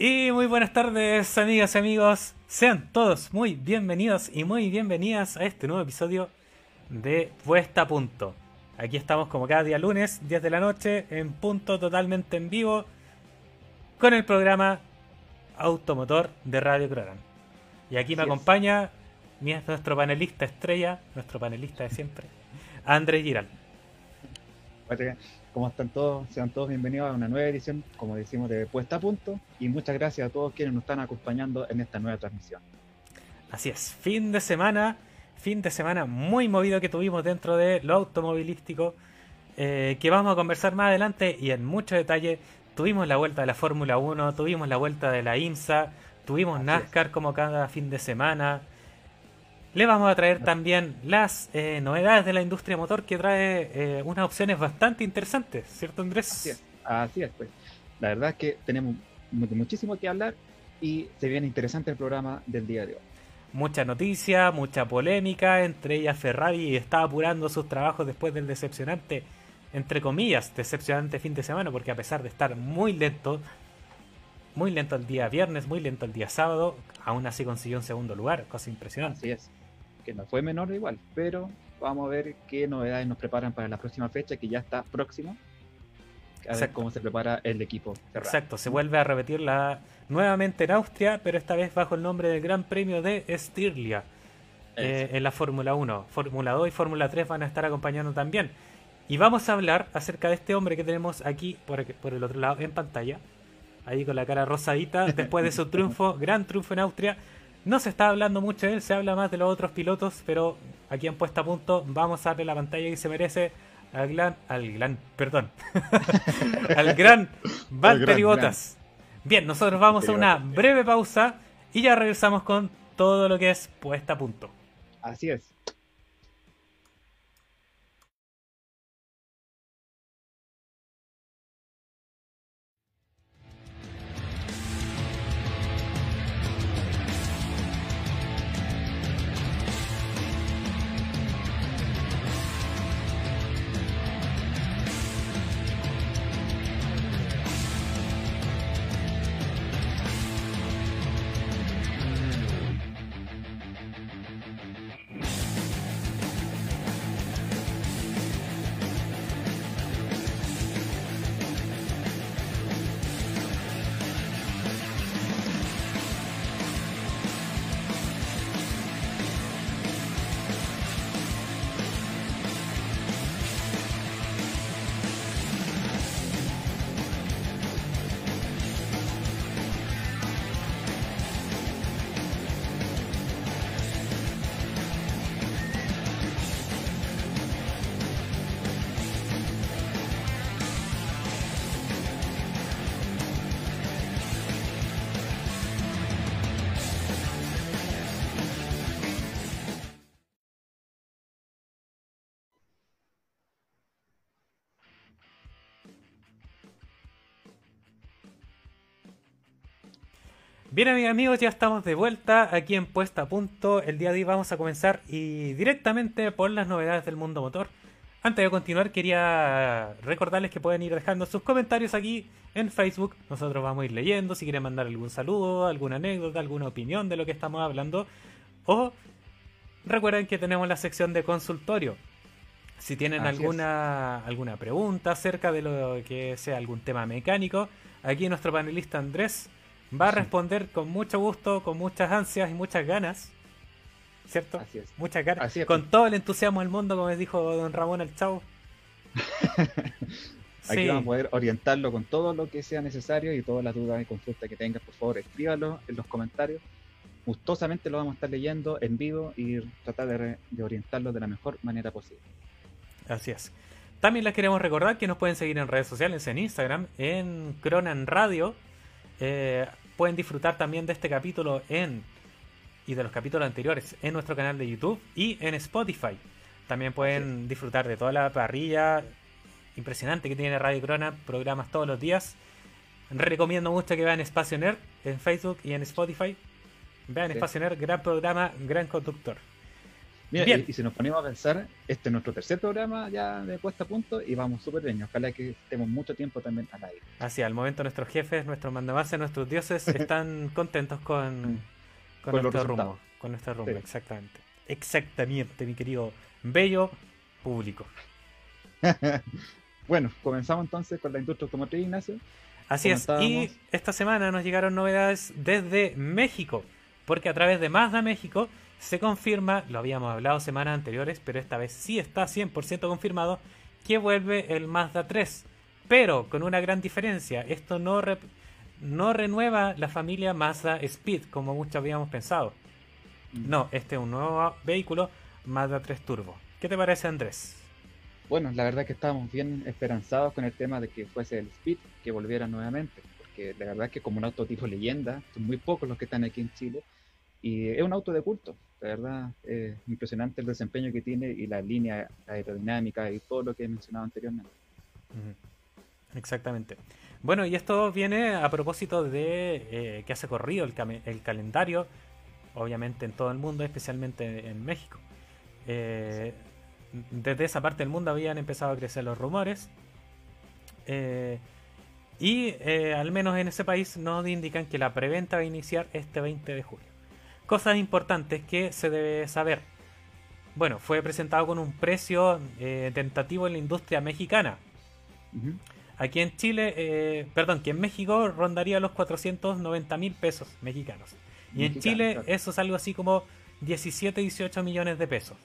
Y muy buenas tardes, amigas y amigos. Sean todos muy bienvenidos y muy bienvenidas a este nuevo episodio de Puesta a Punto. Aquí estamos como cada día lunes, 10 de la noche, en punto totalmente en vivo, con el programa Automotor de Radio Croran. Y aquí me Así acompaña nuestro panelista estrella, nuestro panelista de siempre, Andrés Giral. ¿Cómo están todos? Sean todos bienvenidos a una nueva edición, como decimos, de Puesta a Punto. Y muchas gracias a todos quienes nos están acompañando en esta nueva transmisión. Así es, fin de semana, fin de semana muy movido que tuvimos dentro de lo automovilístico, eh, que vamos a conversar más adelante y en mucho detalle. Tuvimos la vuelta de la Fórmula 1, tuvimos la vuelta de la IMSA, tuvimos Así NASCAR como cada fin de semana. Le vamos a traer también las eh, novedades de la industria motor que trae eh, unas opciones bastante interesantes, ¿cierto Andrés? Así es, así es, pues. La verdad es que tenemos mu- muchísimo que hablar y se viene interesante el programa del día de hoy. Mucha noticia, mucha polémica, entre ellas Ferrari está apurando sus trabajos después del decepcionante, entre comillas, decepcionante fin de semana, porque a pesar de estar muy lento, muy lento el día viernes, muy lento el día sábado, aún así consiguió un segundo lugar, cosa impresionante. Así es, que no fue menor igual, pero vamos a ver qué novedades nos preparan para la próxima fecha, que ya está próxima. A ver Exacto. cómo se prepara el equipo. Exacto, se vuelve a repetir la nuevamente en Austria, pero esta vez bajo el nombre del Gran Premio de Stirlia. eh, en la Fórmula 1. Fórmula 2 y Fórmula 3 van a estar acompañando también. Y vamos a hablar acerca de este hombre que tenemos aquí por, por el otro lado en pantalla. Ahí con la cara rosadita, después de su triunfo, gran triunfo en Austria. No se está hablando mucho de él, se habla más de los otros pilotos, pero aquí en puesta a punto vamos a darle la pantalla que se merece al gran, al gran, perdón, al gran Valtteri Bottas. Bien, nosotros vamos a una breve pausa y ya regresamos con todo lo que es puesta a punto. Así es. Bien, amigas, amigos, ya estamos de vuelta aquí en Puesta a Punto. El día de hoy vamos a comenzar y directamente por las novedades del mundo motor. Antes de continuar, quería recordarles que pueden ir dejando sus comentarios aquí en Facebook. Nosotros vamos a ir leyendo si quieren mandar algún saludo, alguna anécdota, alguna opinión de lo que estamos hablando. O recuerden que tenemos la sección de consultorio. Si tienen Así es. alguna, alguna pregunta acerca de lo que sea algún tema mecánico, aquí nuestro panelista Andrés va a responder con mucho gusto, con muchas ansias y muchas ganas. ¿Cierto? Así es. Muchas ganas. Así es, con pues. todo el entusiasmo del mundo, como dijo don Ramón el Chau. Aquí Sí. vamos a poder orientarlo con todo lo que sea necesario y todas las dudas y consultas que tengas, por favor, escríbalo en los comentarios. Gustosamente lo vamos a estar leyendo en vivo y tratar de, de orientarlo de la mejor manera posible. Así es. También les queremos recordar que nos pueden seguir en redes sociales, en Instagram, en Cronan Radio. Eh, pueden disfrutar también de este capítulo en y de los capítulos anteriores en nuestro canal de YouTube y en Spotify. También pueden disfrutar de toda la parrilla impresionante que tiene Radio Crona, programas todos los días. Recomiendo mucho que vean Espacio Nerd en Facebook y en Spotify. Vean Sí. Espacio Nerd, gran programa, gran conductor. Mira, Bien. Y, y si nos ponemos a pensar, este es nuestro tercer programa ya de puesta a punto y vamos súper bien. Ojalá que estemos mucho tiempo también al aire. Así, al momento nuestros jefes, nuestros mandamases, nuestros dioses están contentos con, con, Mm. Con los nuestro rumbo. Con nuestro rumbo, Sí. exactamente. Exactamente, mi querido bello público. bueno, comenzamos entonces con la industria automotriz, Ignacio. Así es, y esta semana nos llegaron novedades desde México, porque a través de Mazda México se confirma, lo habíamos hablado semanas anteriores, pero esta vez sí está 100% confirmado, que vuelve el Mazda 3, pero con una gran diferencia, esto no, rep- no renueva la familia Mazda Speed, como muchos habíamos pensado. No, este es un nuevo vehículo Mazda 3 Turbo. ¿Qué te parece Andrés? Bueno, la verdad que estábamos bien esperanzados con el tema de que fuese el Speed, que volviera nuevamente, porque la verdad que como un auto tipo leyenda, son muy pocos los que están aquí en Chile, y es un auto de culto, la verdad, es impresionante el desempeño que tiene y la línea aerodinámica y todo lo que he mencionado anteriormente. Exactamente. Bueno, y esto viene a propósito de eh, que hace corrido el, el calendario, obviamente en todo el mundo, especialmente en México. Eh, desde esa parte del mundo habían empezado a crecer los rumores. eh, y eh, al menos en ese país nos indican que la preventa va a iniciar este 20 de julio. Cosas importantes que se debe saber. Bueno, fue presentado con un precio eh, tentativo en la industria mexicana. Aquí en Chile, eh, perdón, que en México rondaría los 490 mil pesos mexicanos. Y en Chile claro. eso es algo así como 17, 18 millones de pesos.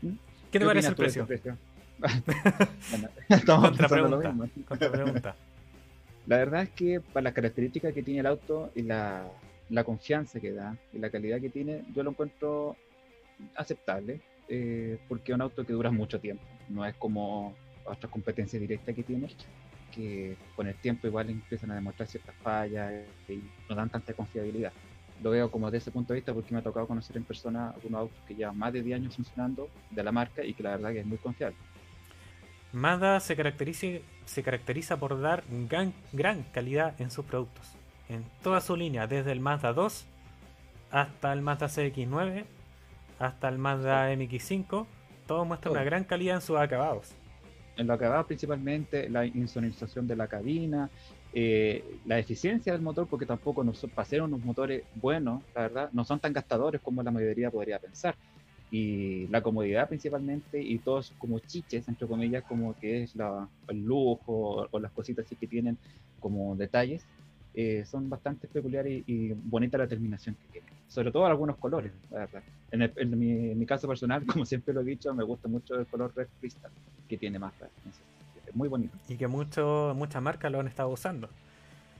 ¿Mm? ¿Qué te parece el precio? ese precio? Bueno, estamos lo Contrapregunta. mismo. Contrapregunta. La verdad es que para las características que tiene el auto y la, la confianza que da y la calidad que tiene, yo lo encuentro aceptable, eh, porque es un auto que dura mucho tiempo. No es como otras competencias directas que tiene, que con el tiempo igual empiezan a demostrar ciertas fallas y no dan tanta confiabilidad. Lo veo como desde ese punto de vista porque me ha tocado conocer en persona algunos autos que llevan más de 10 años funcionando de la marca y que la verdad que es muy confiable. Mazda se caracteriza, se caracteriza por dar gran, gran calidad en sus productos. En toda su línea, desde el Mazda 2 hasta el Mazda CX9, hasta el Mazda MX5, todo muestra una gran calidad en sus acabados. en lo acabado principalmente la insonorización de la cabina, eh, la eficiencia del motor, porque tampoco nos, para ser unos motores buenos, la verdad, no son tan gastadores como la mayoría podría pensar. Y la comodidad principalmente y todos como chiches, entre comillas, como que es la, el lujo o, o las cositas así que tienen como detalles, eh, son bastante peculiares y, y bonita la terminación que tiene. Sobre todo algunos colores, la verdad. En, el- en mi, en mi caso personal, como siempre lo he dicho, me gusta mucho el color Red Crystal que tiene ese sentido. Es muy bonito, y que mucho, muchas marcas lo han estado usando.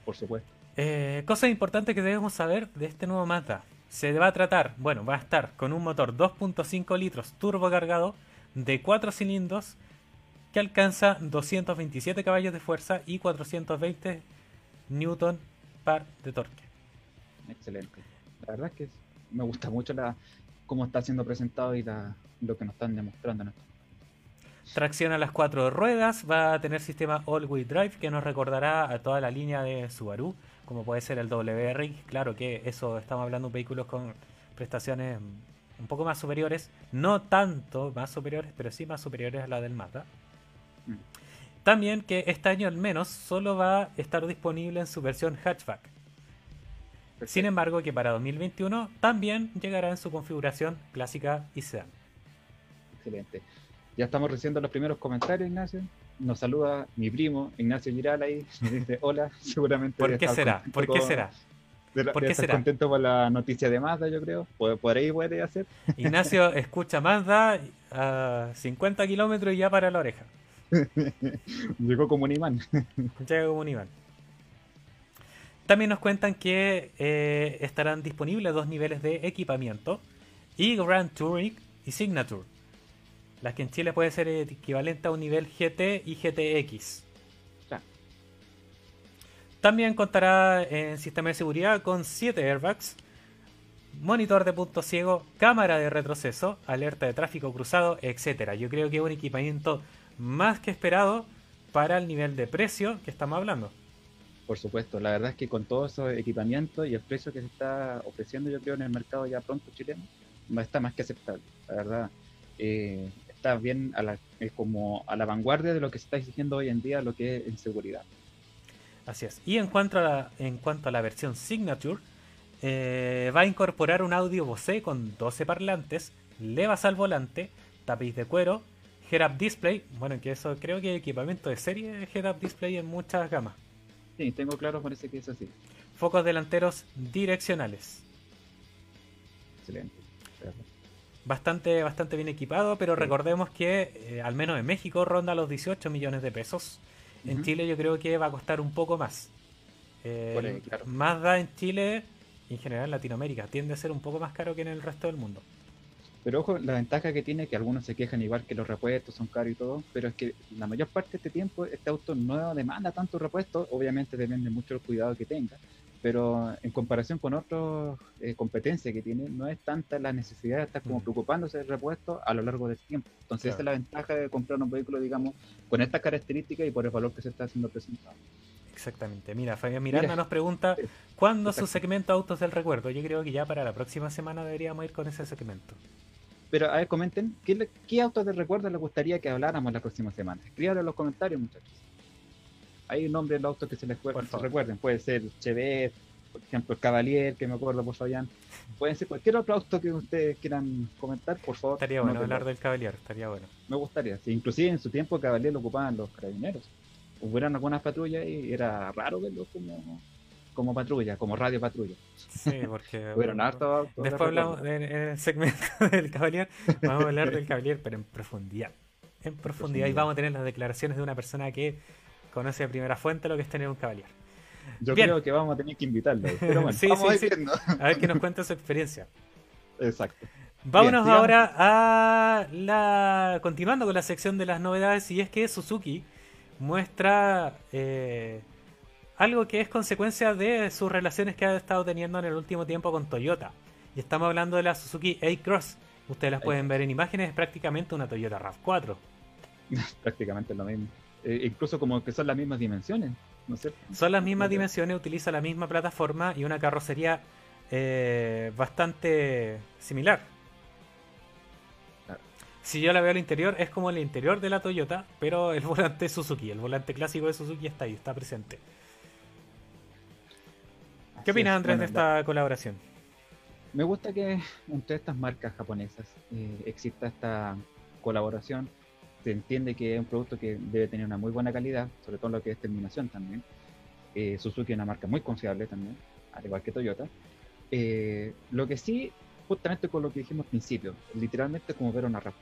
por supuesto. Eh, cosas importantes que debemos saber de este nuevo Mazda. Se va a tratar, bueno, va a estar con un motor 2.5 litros turbo cargado de 4 cilindros que alcanza 227 caballos de fuerza y 420 newton par de torque. Excelente. La verdad es que me gusta mucho la cómo está siendo presentado y la, lo que nos están demostrando en esto. Tracción a las cuatro ruedas, va a tener sistema all-wheel drive que nos recordará a toda la línea de Subaru, como puede ser el WRX. Claro que eso estamos hablando de vehículos con prestaciones un poco más superiores, no tanto más superiores, pero sí más superiores a la del Mazda. También que este año al menos solo va a estar disponible en su versión hatchback. Sin embargo, que para 2021 también llegará en su configuración clásica y sedán. Excelente. Ya estamos recibiendo los primeros comentarios, Ignacio. Nos saluda mi primo, Ignacio Giral ahí. Nos dice hola, seguramente. ¿Por qué será? ¿Por qué con- será? debe- ¿Por qué será? contento por la noticia de Mazda, yo creo. Ahí puede hacer. Ignacio escucha Mazda a 50 kilómetros y ya para la oreja. Llegó como un imán. Llega como un Iván. También nos cuentan que eh, estarán disponibles dos niveles de equipamiento y Grand Touring y Signature. Las que en Chile puede ser equivalente a un nivel GT y GTX. Claro. También contará en sistema de seguridad con 7 airbags, monitor de punto ciego, cámara de retroceso, alerta de tráfico cruzado, etc. Yo creo que es un equipamiento más que esperado para el nivel de precio que estamos hablando. Por supuesto, la verdad es que con todos esos equipamientos y el precio que se está ofreciendo, yo creo, en el mercado ya pronto chileno, no está más que aceptable, la verdad. Eh, está bien a la, como a la vanguardia de lo que se está exigiendo hoy en día, lo que es en seguridad. Así es. Y en cuanto a la, en cuanto a la versión Signature, eh, va a incorporar un audio Bose con 12 parlantes, levas al volante, tapiz de cuero, head-up display, bueno, que eso creo que equipamiento de serie head-up display en muchas gamas. Sí, tengo claro, parece que es así. Focos delanteros direccionales. Excelente. Bastante, bastante bien equipado, pero recordemos que eh, al menos en México ronda los 18 millones de pesos. En Chile yo creo que va a costar un poco más. Eh, Más da en Chile y en general en Latinoamérica tiende a ser un poco más caro que en el resto del mundo. Pero ojo, la ventaja que tiene que algunos se quejan igual que los repuestos son caros y todo, pero es que la mayor parte de este tiempo este auto no demanda tanto repuestos, obviamente depende mucho del cuidado que tenga, pero en comparación con otras eh, competencias que tiene, no es tanta la necesidad de estar como mm. preocupándose del repuesto a lo largo del tiempo. Entonces esa es la ventaja de comprar un vehículo, digamos, con estas características y por el valor que se está haciendo presentado. Exactamente. Mira, Fabián Miranda nos pregunta, ¿cuándo su segmento Autos del Recuerdo? Yo creo que ya para la próxima semana deberíamos ir con ese segmento. Pero a ver, comenten, ¿qué, qué autos del recuerdo les gustaría que habláramos la próxima semana? Escríbanlo en los comentarios, muchachos. Hay un nombre de los autos que se les recuerden. Puede ser Chevette, por ejemplo, el Cavalier, que me acuerdo por Fabián. Pueden ser cualquier otro auto que ustedes quieran comentar, por favor. Estaría bueno hablar del Cavalier, estaría bueno. Me gustaría. Sí, inclusive en su tiempo el Cavalier lo ocupaban los carabineros. Hubieran algunas patrullas y era raro verlo como como patrulla, como radio patrulla. Sí, porque. Bueno, harto Después hablamos en, el segmento del Cavalier, vamos a hablar del Cavalier, pero en profundidad. En profundidad. Y vamos a tener las declaraciones de una persona que conoce de primera fuente lo que es tener un Cavalier. Yo creo que vamos a tener que invitarlo. Pero bueno, vamos sí, a, ver que nos cuenta su experiencia. Exacto. Vámonos ahora a la. Continuando con la sección de las novedades, y es que Suzuki muestra. Eh, algo que es consecuencia de sus relaciones que ha estado teniendo en el último tiempo con Toyota. Y estamos hablando de la Suzuki A-Cross. Ustedes las pueden ver en imágenes, es prácticamente una Toyota RAV4. prácticamente lo mismo. Eh, incluso como que son las mismas dimensiones. No sé. Son las mismas dimensiones, utiliza la misma plataforma y una carrocería eh, bastante similar. Si yo la veo al interior, es como el interior de la Toyota, pero el volante Suzuki, el volante clásico de Suzuki está ahí, está presente. ¿Qué opinas, Andrés, de esta colaboración? Me gusta que entre estas marcas japonesas eh, exista esta colaboración. Se entiende que es un producto que debe tener una muy buena calidad, sobre todo lo que es terminación también. Eh, Suzuki es una marca muy confiable también, al igual que Toyota. Eh, lo que sí, justamente con lo que dijimos al principio, literalmente es como ver una RAV4.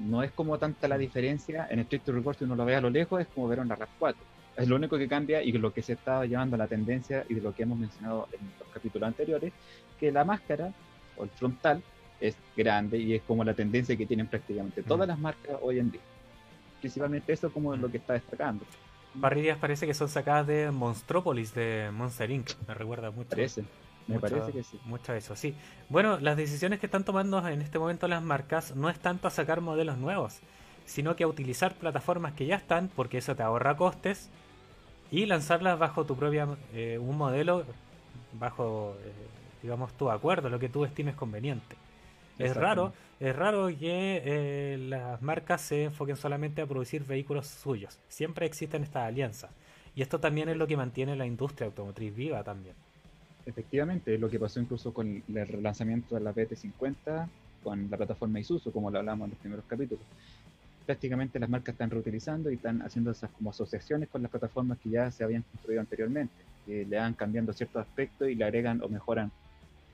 No es como tanta la diferencia, en Street Record si uno lo ve a lo lejos, es como ver una RAV4 es lo único que cambia y lo que se está llevando a la tendencia y de lo que hemos mencionado en los capítulos anteriores, que la máscara o el frontal es grande y es como la tendencia que tienen prácticamente todas las marcas hoy en día. Principalmente eso como es lo que está destacando. Barrillas parece que son sacadas de Monstropolis, de Monster Inc. Me recuerda mucho. Parece. Me parece que sí. Mucho de eso, sí. Bueno, las decisiones que están tomando en este momento las marcas no es tanto a sacar modelos nuevos, sino que a utilizar plataformas que ya están, porque eso te ahorra costes, y lanzarlas bajo tu propia, eh, un modelo, bajo, eh, digamos, tu acuerdo, lo que tú estimes conveniente. Es raro, es raro que eh, las marcas se enfoquen solamente a producir vehículos suyos. Siempre existen estas alianzas. Y esto también es lo que mantiene la industria automotriz viva también. Efectivamente, lo que pasó incluso con el relanzamiento de la BT50 con la plataforma Isuzu, como lo hablamos en los primeros capítulos prácticamente las marcas están reutilizando y están haciendo esas como asociaciones con las plataformas que ya se habían construido anteriormente, que le van cambiando ciertos aspectos y le agregan o mejoran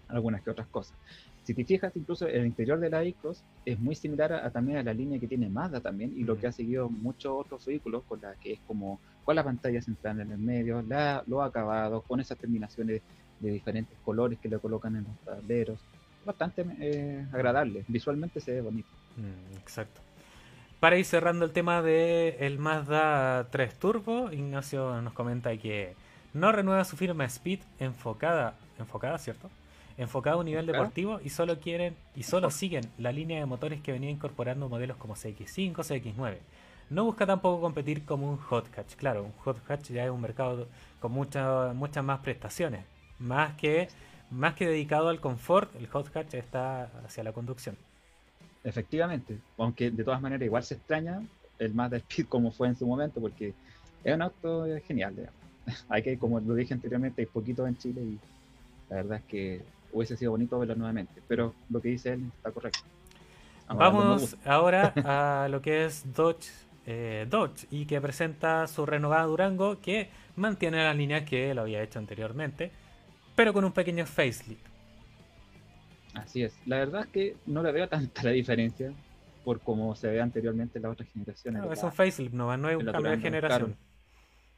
algunas que otras cosas. Si te fijas, incluso el interior de la ICOS es muy similar a, también a la línea que tiene Mazda también y lo que ha seguido muchos otros vehículos con la que es como con la pantalla central en el medio, la, los acabados, con esas terminaciones de diferentes colores que le colocan en los tableros. Bastante eh, agradable, visualmente se ve bonito. Mm, exacto. Para ir cerrando el tema de el Mazda 3 Turbo, Ignacio nos comenta que no renueva su firma Speed enfocada, enfocada, ¿cierto? Enfocada a un nivel deportivo y solo quieren y solo siguen la línea de motores que venía incorporando modelos como CX5, CX9. No busca tampoco competir como un hot hatch. Claro, un hot hatch ya es un mercado con muchas muchas más prestaciones, más que más que dedicado al confort, el hot hatch está hacia la conducción. Efectivamente, aunque de todas maneras igual se extraña el Mazda Speed como fue en su momento, porque es un auto genial. Hay que, como lo dije anteriormente, hay poquito en Chile y la verdad es que hubiese sido bonito verlo nuevamente, pero lo que dice él está correcto. Vamos ahora a lo que es Dodge, eh, Dodge y que presenta su renovada Durango que mantiene las líneas que lo había hecho anteriormente, pero con un pequeño facelift. Así es. La verdad es que no le veo tanta la diferencia por como se ve anteriormente en las otras generaciones. No, es un facelift, no, no es un cambio de generación.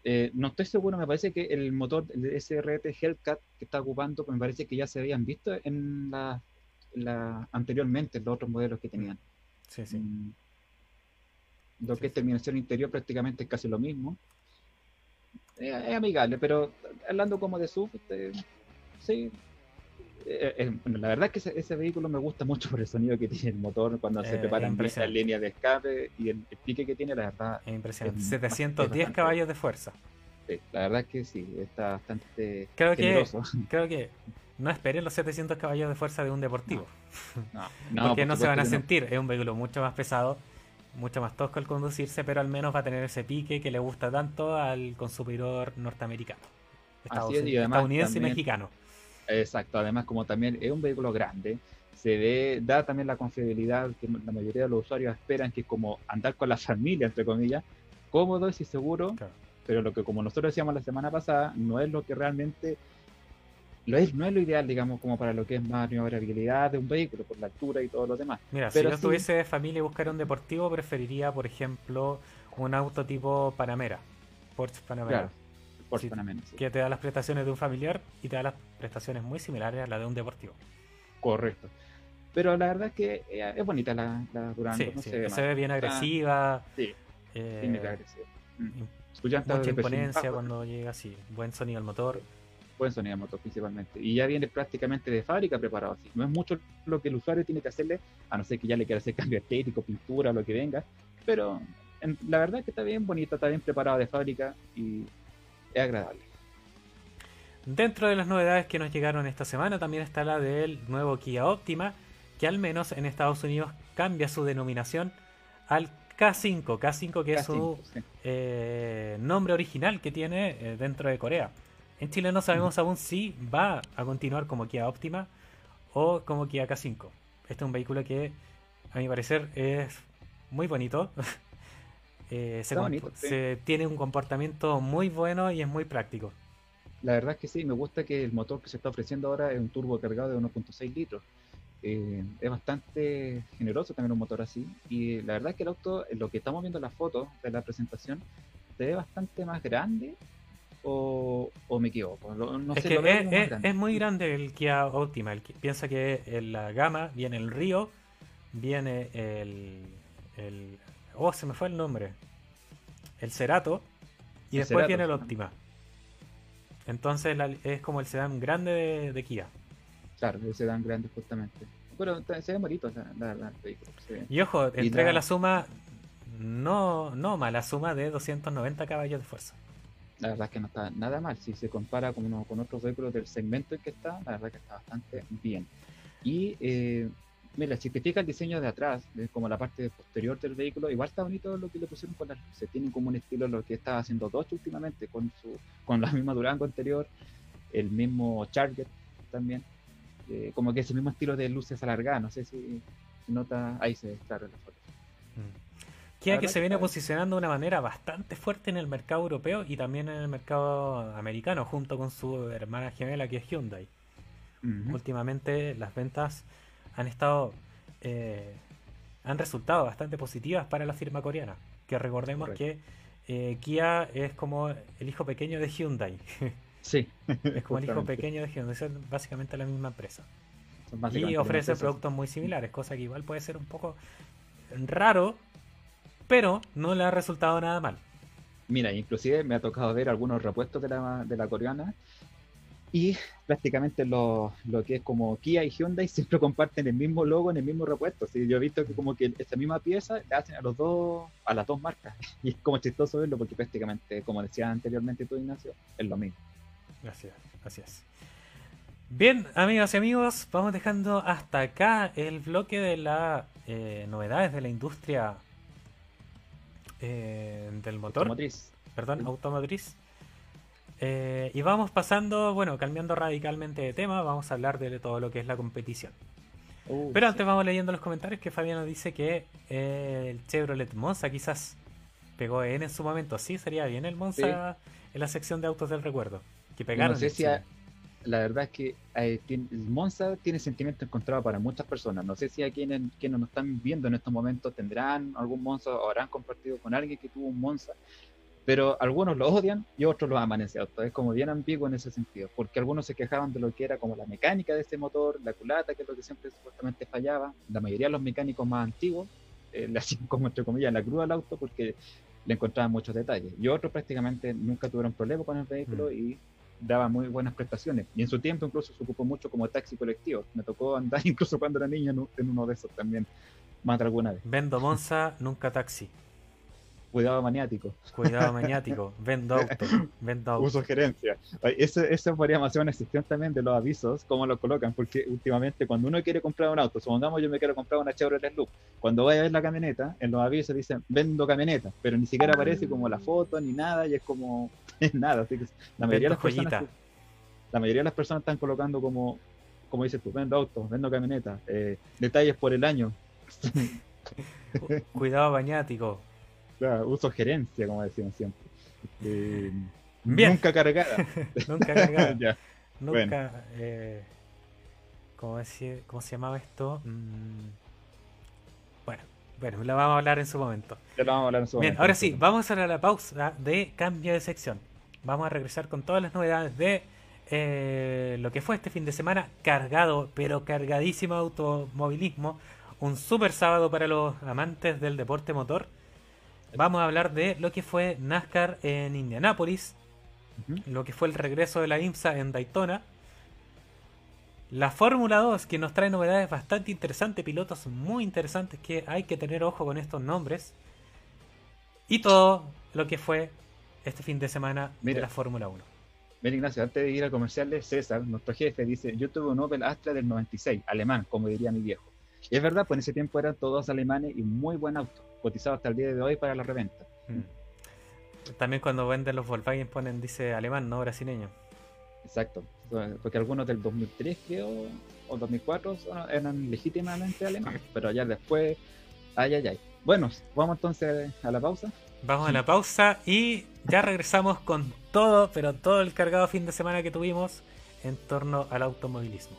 Eh, no estoy seguro, me parece que el motor, el SRT Hellcat que está ocupando, me parece que ya se habían visto en la, la anteriormente, en los otros modelos que tenían. Sí, sí. Mm. lo que es terminación interior prácticamente es casi lo mismo. es amigable, pero hablando como de SUV, este, sí, eh, eh, la verdad es que ese, vehículo me gusta mucho por el sonido que tiene el motor cuando se eh, prepara en la línea de escape y el, pique que tiene, la verdad. Es impresionante. 710 caballos de fuerza. Sí, la verdad es que sí, está bastante creo Que, creo que no esperen los 700 caballos de fuerza de un deportivo. No, porque no se van a sentir. Es un vehículo mucho más pesado, mucho más tosco al conducirse, pero al menos va a tener ese pique que le gusta tanto al consumidor norteamericano. estadounidense y mexicano. Exacto, además como también es un vehículo grande, se ve, da también la confiabilidad que la mayoría de los usuarios esperan, que es como andar con la familia, entre comillas, cómodo y seguro, pero lo que como nosotros decíamos la semana pasada, no es lo que realmente, lo es, no es lo ideal, digamos, como para lo que es más maniobrabilidad de un vehículo, por la altura y todo lo demás. Mira, si yo tuviese familia y buscar un deportivo, preferiría, por ejemplo, un auto tipo Panamera, Porsche Panamera. Que te da las prestaciones de un familiar y te da las prestaciones muy similares a la de un deportivo. Correcto. Pero la verdad es que eh, es bonita la, la Durango. se, ve bien agresiva. sí, eh, agresiva. Mm. Mucha imponencia cuando llega así. Buen sonido al motor. Buen sonido al motor principalmente. Y ya viene prácticamente de fábrica preparado así. No es mucho lo que el usuario tiene que hacerle, a no ser que ya le quiera hacer cambio estético, pintura, lo que venga. Pero la verdad es que está bien bonito, está bien preparado de fábrica y es agradable. Dentro de las novedades que nos llegaron esta semana también está la del nuevo Kia Optima, que al menos en Estados Unidos cambia su denominación al K5, K5 que es su eh, nombre original que tiene eh, dentro de Corea. En Chile no sabemos aún si va a continuar como Kia Optima o como Kia K5. Este es un vehículo que a mi parecer es muy bonito. Eh, se, tiene un comportamiento muy bueno y es muy práctico. La verdad es que sí, me gusta que el motor que se está ofreciendo ahora es un turbo cargado de 1.6 litros. Eh, es bastante generoso también un motor así. Y la verdad es que el auto, lo que estamos viendo en las fotos de la presentación, se ve bastante más grande o, me equivoco. es, que es, muy grande el Kia Optima. El, piensa que en la gama viene el Río, viene el, el Oh, se me fue el nombre. El Cerato. Y después viene el Optima. Entonces es como el sedán grande de, Kia. Claro, el sedán grande justamente. Pero se ve bonito la, la, Y ojo, entrega la... suma, no, no mala suma de 290 caballos de fuerza. La verdad es que no está nada mal. Si se compara con, con otros vehículos del segmento en que está, la verdad es que está bastante bien. Y eh, Mira, si te fijas el diseño de atrás, como la parte posterior del vehículo, igual está bonito lo que le pusieron con las luces. Tienen como un estilo lo que estaba haciendo Dodge últimamente, con su con la misma Durango anterior, el mismo Charger también. Eh, como que ese mismo estilo de luces alargadas, no sé si nota, ahí se está la foto. Mm. Kia que se viene posicionando de una manera bastante fuerte en el mercado europeo y también en el mercado americano, junto con su hermana gemela que es Hyundai. Últimamente las ventas han estado eh, han resultado bastante positivas para la firma coreana. Que recordemos que eh, Kia es como el hijo pequeño de Hyundai. Sí. es como el hijo pequeño de Hyundai, es básicamente la misma empresa. Y ofrece productos muy similares, cosa que igual puede ser un poco raro, pero no le ha resultado nada mal. Mira, inclusive me ha tocado ver algunos repuestos de la, de la coreana y prácticamente lo, lo, que es como Kia y Hyundai siempre comparten el mismo logo en el mismo repuesto. ¿sí? Yo he visto que como que esa misma pieza la hacen a los dos, a las dos marcas. Y es como chistoso verlo porque prácticamente, como decía anteriormente tú, Ignacio, es lo mismo. Gracias, gracias. Bien, amigas y amigos, vamos dejando hasta acá el bloque de las eh, novedades de la industria eh, del motor. Automotriz. Perdón, automotriz. Eh, y vamos pasando, bueno, cambiando radicalmente de tema, vamos a hablar de todo lo que es la competición. Uh, Pero sí. antes vamos leyendo los comentarios que Fabiano dice que eh, el Chevrolet Monza quizás pegó en en su momento. Sí, sería bien el Monza en la sección de autos del recuerdo. Que pegaron. No sé si a- la verdad es que eh, tiene- el Monza tiene sentimiento encontrado para muchas personas. No sé si a quienes, quienes nos están viendo en estos momentos tendrán algún Monza o habrán compartido con alguien que tuvo un Monza. Pero algunos lo odian y otros lo aman ese auto. Es como bien ambiguo en ese sentido. Porque algunos se quejaban de lo que era como la mecánica de ese motor, la culata, que es lo que siempre supuestamente fallaba. La mayoría de los mecánicos más antiguos eh, le hacían como entre comillas la cruda al auto porque le encontraban muchos detalles. Y otros prácticamente nunca tuvieron problema con el vehículo Mm. y daba muy buenas prestaciones. Y en su tiempo incluso se ocupó mucho como taxi colectivo. Me tocó andar incluso cuando era niño en en uno de esos también, más de alguna vez. Vendo Monza, nunca taxi. Cuidado maniático. Cuidado maniático. Vendo auto. Vendo auto. Uso gerencia. Ese, esa podríamos hacer una sección también de los avisos, cómo lo colocan, porque últimamente cuando uno quiere comprar un auto, supongamos yo me quiero comprar una Chevrolet Loop, cuando vaya a ver la camioneta, en los avisos dicen vendo camioneta, pero ni siquiera aparece como la foto ni nada y es como es nada. Así que la mayoría, de las personas, joyita. la mayoría de las personas están colocando como, como dices tú, vendo autos, vendo camioneta, eh, detalles por el año, Cuidado maniático. Claro, uso gerencia, como decían siempre. Eh, Bien. Nunca cargada. Nunca cargada. Ya. Nunca. Bueno. eh, ¿cómo, decir- ¿Cómo se llamaba esto? Mm, bueno, bueno, la vamos a hablar en su momento. Ya lo vamos a hablar en su Bien, momento. ahora sí, vamos a la pausa de cambio de sección. Vamos a regresar con todas las novedades de eh, lo que fue este fin de semana cargado, pero cargadísimo automovilismo. Un super sábado para los amantes del deporte motor. Vamos a hablar de lo que fue NASCAR en Indianápolis, lo que fue el regreso de la IMSA en Daytona. La Fórmula 2, que nos trae novedades bastante interesantes, pilotos muy interesantes que hay que tener ojo con estos nombres. Y todo lo que fue este fin de semana de Mira. la Fórmula 1. Bien, Ignacio, antes de ir a comerciales, César, nuestro jefe, dice, yo tuve un Opel Astra del 96, alemán, como diría mi viejo. Y es verdad, pues en ese tiempo eran todos alemanes y muy buen auto, cotizado hasta el día de hoy para la reventa. Mm. También cuando venden los Volkswagen ponen, dice alemán, no brasileño. Exacto, porque algunos del 2003 creo, o 2004 son- eran legítimamente alemanes, pero ya después, ay, ay, ay. Bueno, vamos entonces a la pausa. Vamos a la pausa y ya regresamos con todo, pero todo el cargado fin de semana que tuvimos en torno al automovilismo.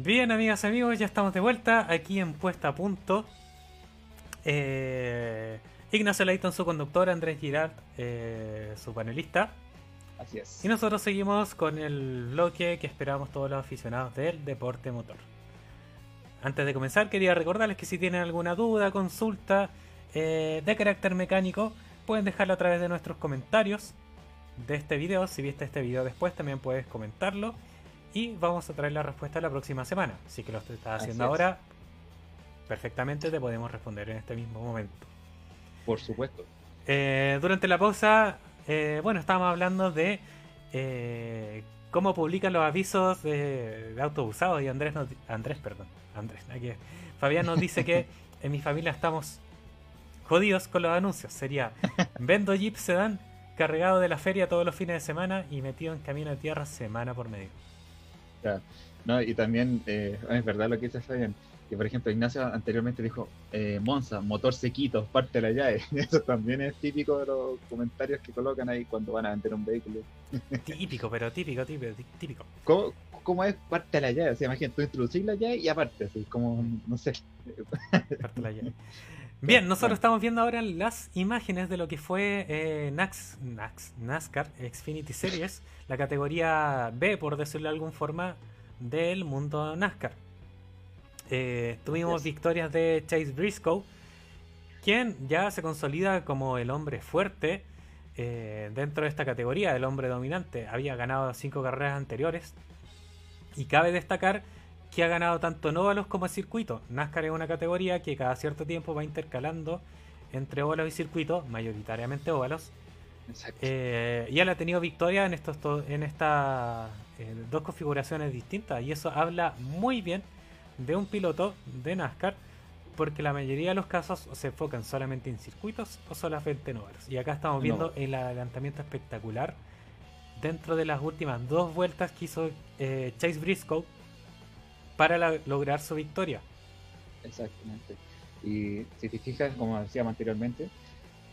Bien, amigas y amigos, ya estamos de vuelta aquí en Puesta a Punto. Eh, Ignacio Leighton, su conductor, Andrés Girard, eh, su panelista. Así es. Y nosotros seguimos con el bloque que esperamos todos los aficionados del deporte motor. Antes de comenzar, quería recordarles que si tienen alguna duda, consulta eh, de carácter mecánico, pueden dejarlo a través de nuestros comentarios de este video. Si viste este video después, también puedes comentarlo. Y vamos a traer la respuesta la próxima semana. Así que lo estás haciendo es. ahora, perfectamente te podemos responder en este mismo momento. Por supuesto. Eh, durante la pausa, eh, bueno, estábamos hablando de eh, cómo publican los avisos de, de autos usados y Andrés, nos, Andrés, perdón, Andrés, aquí, Fabián nos dice que en mi familia estamos jodidos con los anuncios. Sería vendo Jeep Sedan cargado de la feria todos los fines de semana y metido en camino de tierra semana por medio. Ya. No, y también eh, es verdad lo que dice Fabián. Que por ejemplo Ignacio anteriormente dijo eh, Monza, motor sequito, parte de la llave. Eso también es típico de los comentarios que colocan ahí cuando van a vender un vehículo. Típico, pero típico, típico, tí- típico. ¿Cómo, cómo es parte de la llave? O sea, imagínate, tú introducís la llave y aparte, así como, no sé. Parte la llave. Bien, nosotros Bueno. estamos viendo ahora las imágenes de lo que fue eh, Nax, Nax, NASCAR Xfinity Series, la categoría B, por decirlo de alguna forma, del mundo NASCAR. Eh, tuvimos victorias de Chase Briscoe, quien ya se consolida como el hombre fuerte eh, dentro de esta categoría, el hombre dominante. Había ganado cinco carreras anteriores y cabe destacar que ha ganado tanto en óvalos como en circuitos. NASCAR es una categoría que cada cierto tiempo va intercalando entre óvalos y circuitos, mayoritariamente óvalos. Eh, y él ha tenido victoria en estos en estas eh, dos configuraciones distintas. Y eso habla muy bien de un piloto de NASCAR, porque la mayoría de los casos se enfocan solamente en circuitos o solamente en óvalos. Y acá estamos En viendo el adelantamiento espectacular dentro de las últimas dos vueltas que hizo eh, Chase Briscoe para la- lograr su victoria. Exactamente. Y si te fijas, como decíamos anteriormente,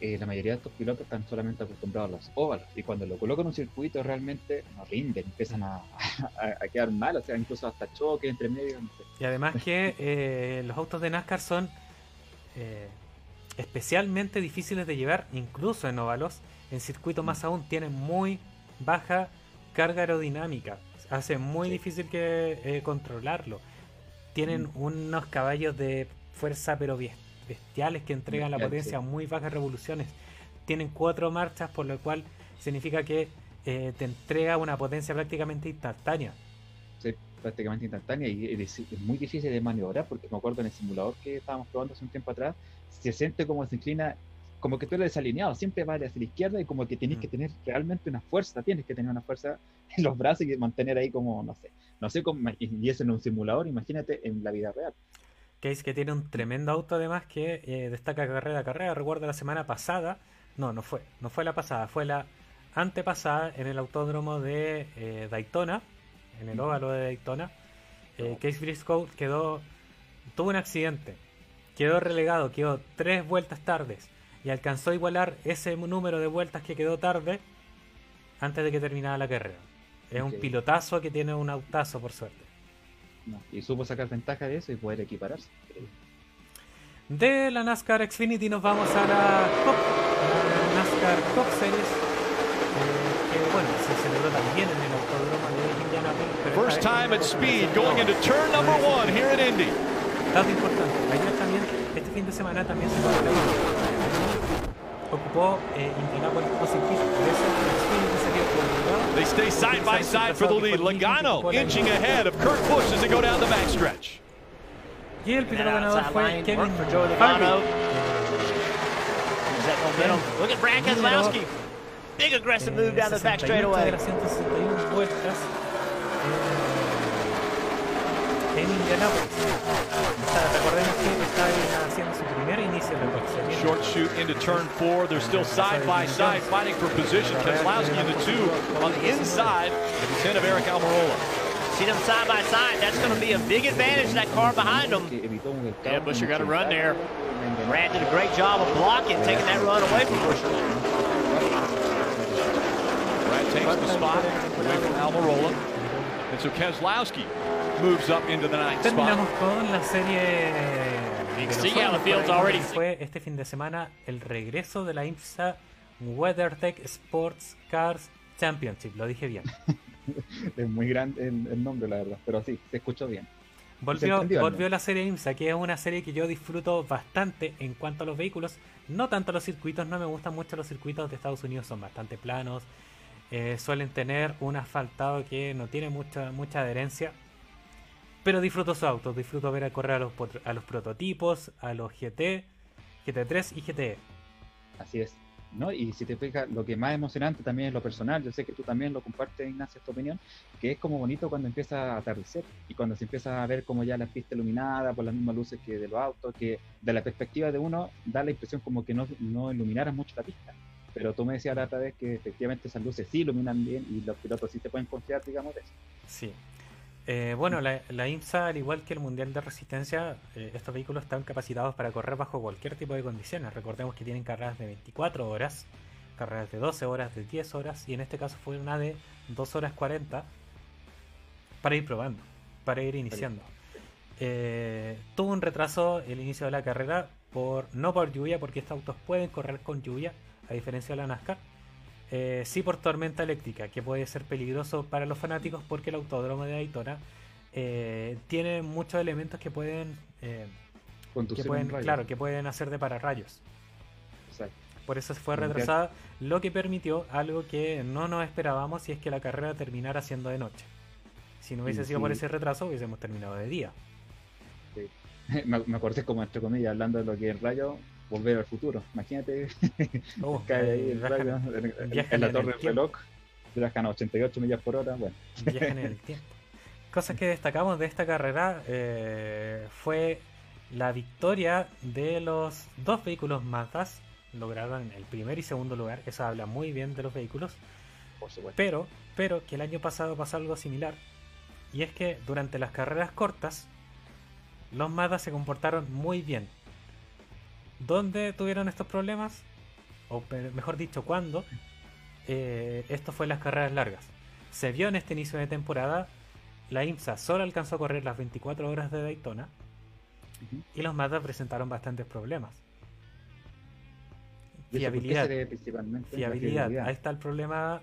eh, la mayoría de estos pilotos están solamente acostumbrados a los óvalos. Y cuando lo colocan en un circuito realmente no rinden, empiezan a, a- a quedar mal, o sea, incluso hasta choques entre medio, no sé. Y además que eh, los autos de NASCAR son eh, especialmente difíciles de llevar, incluso en óvalos. En circuito más aún tienen muy baja carga aerodinámica. Hace muy Sí. difícil que eh, controlarlo. Tienen Mm. unos caballos de fuerza pero bes- bestiales que entregan la potencia a sí. muy bajas revoluciones. Tienen cuatro marchas, por lo cual significa que eh, te entrega una potencia prácticamente instantánea. Sí, prácticamente instantánea y es, es muy difícil de maniobrar porque me acuerdo en el simulador que estábamos probando hace un tiempo atrás, se siente como se inclina, como que tú eres desalineado, siempre va hacia la izquierda y como que tienes Mm. que tener realmente una fuerza, tienes que tener una fuerza en los brazos y mantener ahí como, no sé, no sé cómo, y eso en un simulador, imagínate en la vida real. Case que tiene un tremendo auto además que eh, destaca carrera a carrera. Recuerdo la semana pasada, no, no fue, no fue la pasada, fue la antepasada en el autódromo de eh, Daytona, en el óvalo de Daytona. Eh. Case Briscoe quedó, tuvo un accidente, quedó relegado, quedó tres vueltas tardes y alcanzó a igualar ese número de vueltas que quedó tarde antes de que terminara la carrera. Es un Ok. pilotazo que tiene un autazo, por suerte. No, y supo sacar ventaja de eso y poder equipararse. De la NASCAR Xfinity nos vamos a la Cup, la NASCAR Cup Series, eh, que bueno, se celebró también en el autódromo de Indianapolis. First time en at el speed going into turn number one here at Indy. Dato importante, ayer también, este fin de semana también se la ocupó eh, Indianapolis como por eso Xfinity se vio obligado They stay side by side for the lead. Logano inching ahead of Kurt Busch as they go down the backstretch. Y el piloto ganador fue Kevin work for Joey Harvick. Logano. Use that momentum. Look at Brad Keselowski. Big aggressive Eh, move down the back straightaway. En Indianapolis. Recordemos que está haciendo su primer inicio de boxeo. Short shoot into turn four. They're still side by side fighting for position. Keselowski in the two on the inside at the 10 of Eric Almirola. See them side by side. That's going to be a big advantage to that car behind them. Que evitó Yeah, Buescher got a run there. there. Brad did a great job of blocking, taking that run away from Buescher. Brad takes the spot away from Almirola. And so Keselowski moves up into the ninth Terminamos spot. con la serie the field's traemos, already- fue este fin de semana el regreso de la IMSA WeatherTech Sports Cars Championship. Lo dije bien. Es muy grande el, el nombre, la verdad, pero sí, se escuchó bien. Volvió la serie IMSA, que es una serie que yo disfruto bastante en cuanto a los vehículos. No tanto los circuitos, no me gustan mucho los circuitos de Estados Unidos, son bastante planos. eh, suelen tener un asfaltado que no tiene mucha, mucha adherencia. Pero disfruto sus autos, disfruto ver a correr a los, a los prototipos, a los GT, GT3 y GTE. Así es. ¿no? Y si te fijas, lo que más emocionante también es lo personal, yo sé que tú también lo compartes, Ignacio, esta opinión, que es como bonito cuando empieza a atardecer y cuando se empieza a ver como ya la pista iluminada por las mismas luces que de los autos, que de la perspectiva de uno da la impresión como que no, no iluminara mucho la pista. Pero tú me decías la otra vez que efectivamente esas luces sí iluminan bien y los pilotos sí se pueden confiar, digamos, de eso. Sí. Eh, bueno, la, la IMSA, al igual que el Mundial de Resistencia, eh, estos vehículos están capacitados para correr bajo cualquier tipo de condiciones. Recordemos que tienen carreras de 24 horas, carreras de 12 horas, de 10 horas, y en este caso fue una de 2 horas 40 para ir probando, para ir iniciando. Eh, tuvo un retraso el inicio de la carrera, por no por lluvia, porque estos autos pueden correr con lluvia, a diferencia de la NASCAR. Eh, sí por tormenta eléctrica, que puede ser peligroso para los fanáticos porque el autódromo de Daytona eh, tiene muchos elementos que pueden, eh, que pueden claro, que pueden hacer de pararrayos. Exacto. Por eso fue retrasada, lo que permitió algo que no nos esperábamos y es que la carrera terminara siendo de noche. Si no hubiese sido por ese retraso, hubiésemos terminado de día. me, me acordé como entre comillas, hablando de lo que es rayo, volver al futuro. Imagínate, Oh, cae ahí el rayo en, la torre el del reloj, viajan a 88 millas por hora, bueno. viajan en el tiempo. Cosas que destacamos de esta carrera eh, fue la victoria de los dos vehículos Mazdas. Lograron el primer y segundo lugar. Eso habla muy bien de los vehículos. Por supuesto. Pero, pero que el año pasado pasó algo similar. Y es que durante las carreras cortas, los Mazda se comportaron muy bien. ¿Dónde tuvieron estos problemas? O mejor dicho, ¿cuándo? Eh, esto fue en las carreras largas. Se vio en este inicio de temporada, la IMSA solo alcanzó a correr las 24 horas de Daytona y los Mazda presentaron bastantes problemas. ¿Y eso por qué Fiabilidad. principalmente? Fiabilidad. Ahí está el problema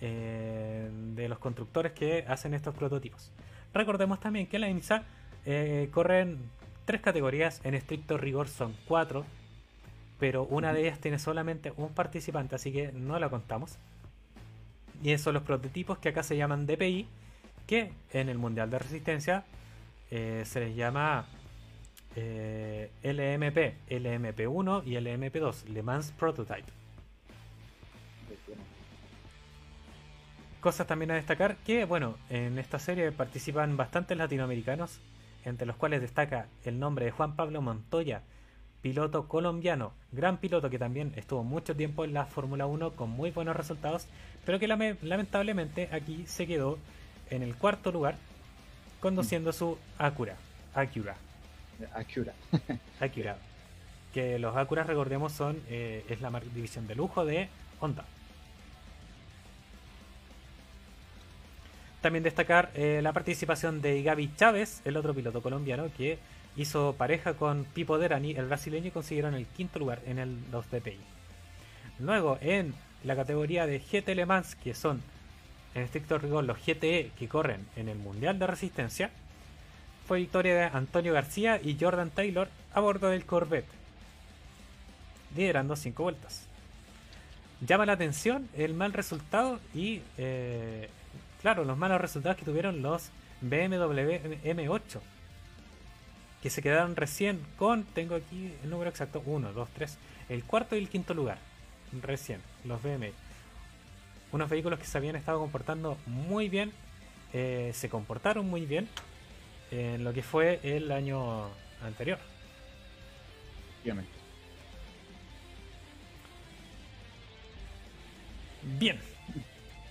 eh, de los constructores que hacen estos prototipos. Recordemos también que la IMSA eh, corren tres categorías, en estricto rigor son cuatro, pero una de ellas tiene solamente un participante, así que no la contamos. Y esos son los prototipos que acá se llaman DPI, que en el Mundial de Resistencia eh, se les llama eh, LMP, LMP1 y LMP2, Le Mans Prototype. Cosas también a destacar que, bueno, en esta serie participan bastantes latinoamericanos, entre los cuales destaca el nombre de Juan Pablo Montoya, piloto colombiano, gran piloto que también estuvo mucho tiempo en la Fórmula 1 con muy buenos resultados, pero que lame- lamentablemente aquí se quedó en el cuarto lugar conduciendo su Acura. Acura. Acura. Acura. Que los Acura, recordemos, son eh, es la división de lujo de Honda. También destacar eh, la participación de Gaby Chávez, el otro piloto colombiano, que hizo pareja con Pipo Derani, el brasileño, y consiguieron el quinto lugar en el, los DPI. Luego, en la categoría de GT Le Mans, que son en estricto rigor los GTE que corren en el Mundial de Resistencia, fue victoria de Antonio García y Jordan Taylor a bordo del Corvette, liderando 5 vueltas. Llama la atención el mal resultado y, eh, claro, los malos resultados que tuvieron los BMW M8, que se quedaron recién con, tengo aquí el número exacto, 1, 2, 3, el cuarto y el quinto lugar, recién, los BMW. Unos vehículos que se habían estado comportando muy bien, eh, se comportaron muy bien en lo que fue el año anterior. Bien,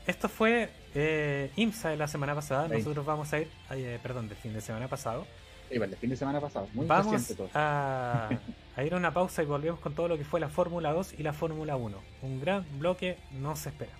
esto fue eh, IMSA de la semana pasada. Nosotros vamos a ir, eh, perdón, del fin de semana pasado. Igual, el fin de semana pasado, muy vamos todo. a, a ir a una pausa y volvemos con todo lo que fue la Fórmula 2 y la Fórmula 1. Un gran bloque no se espera.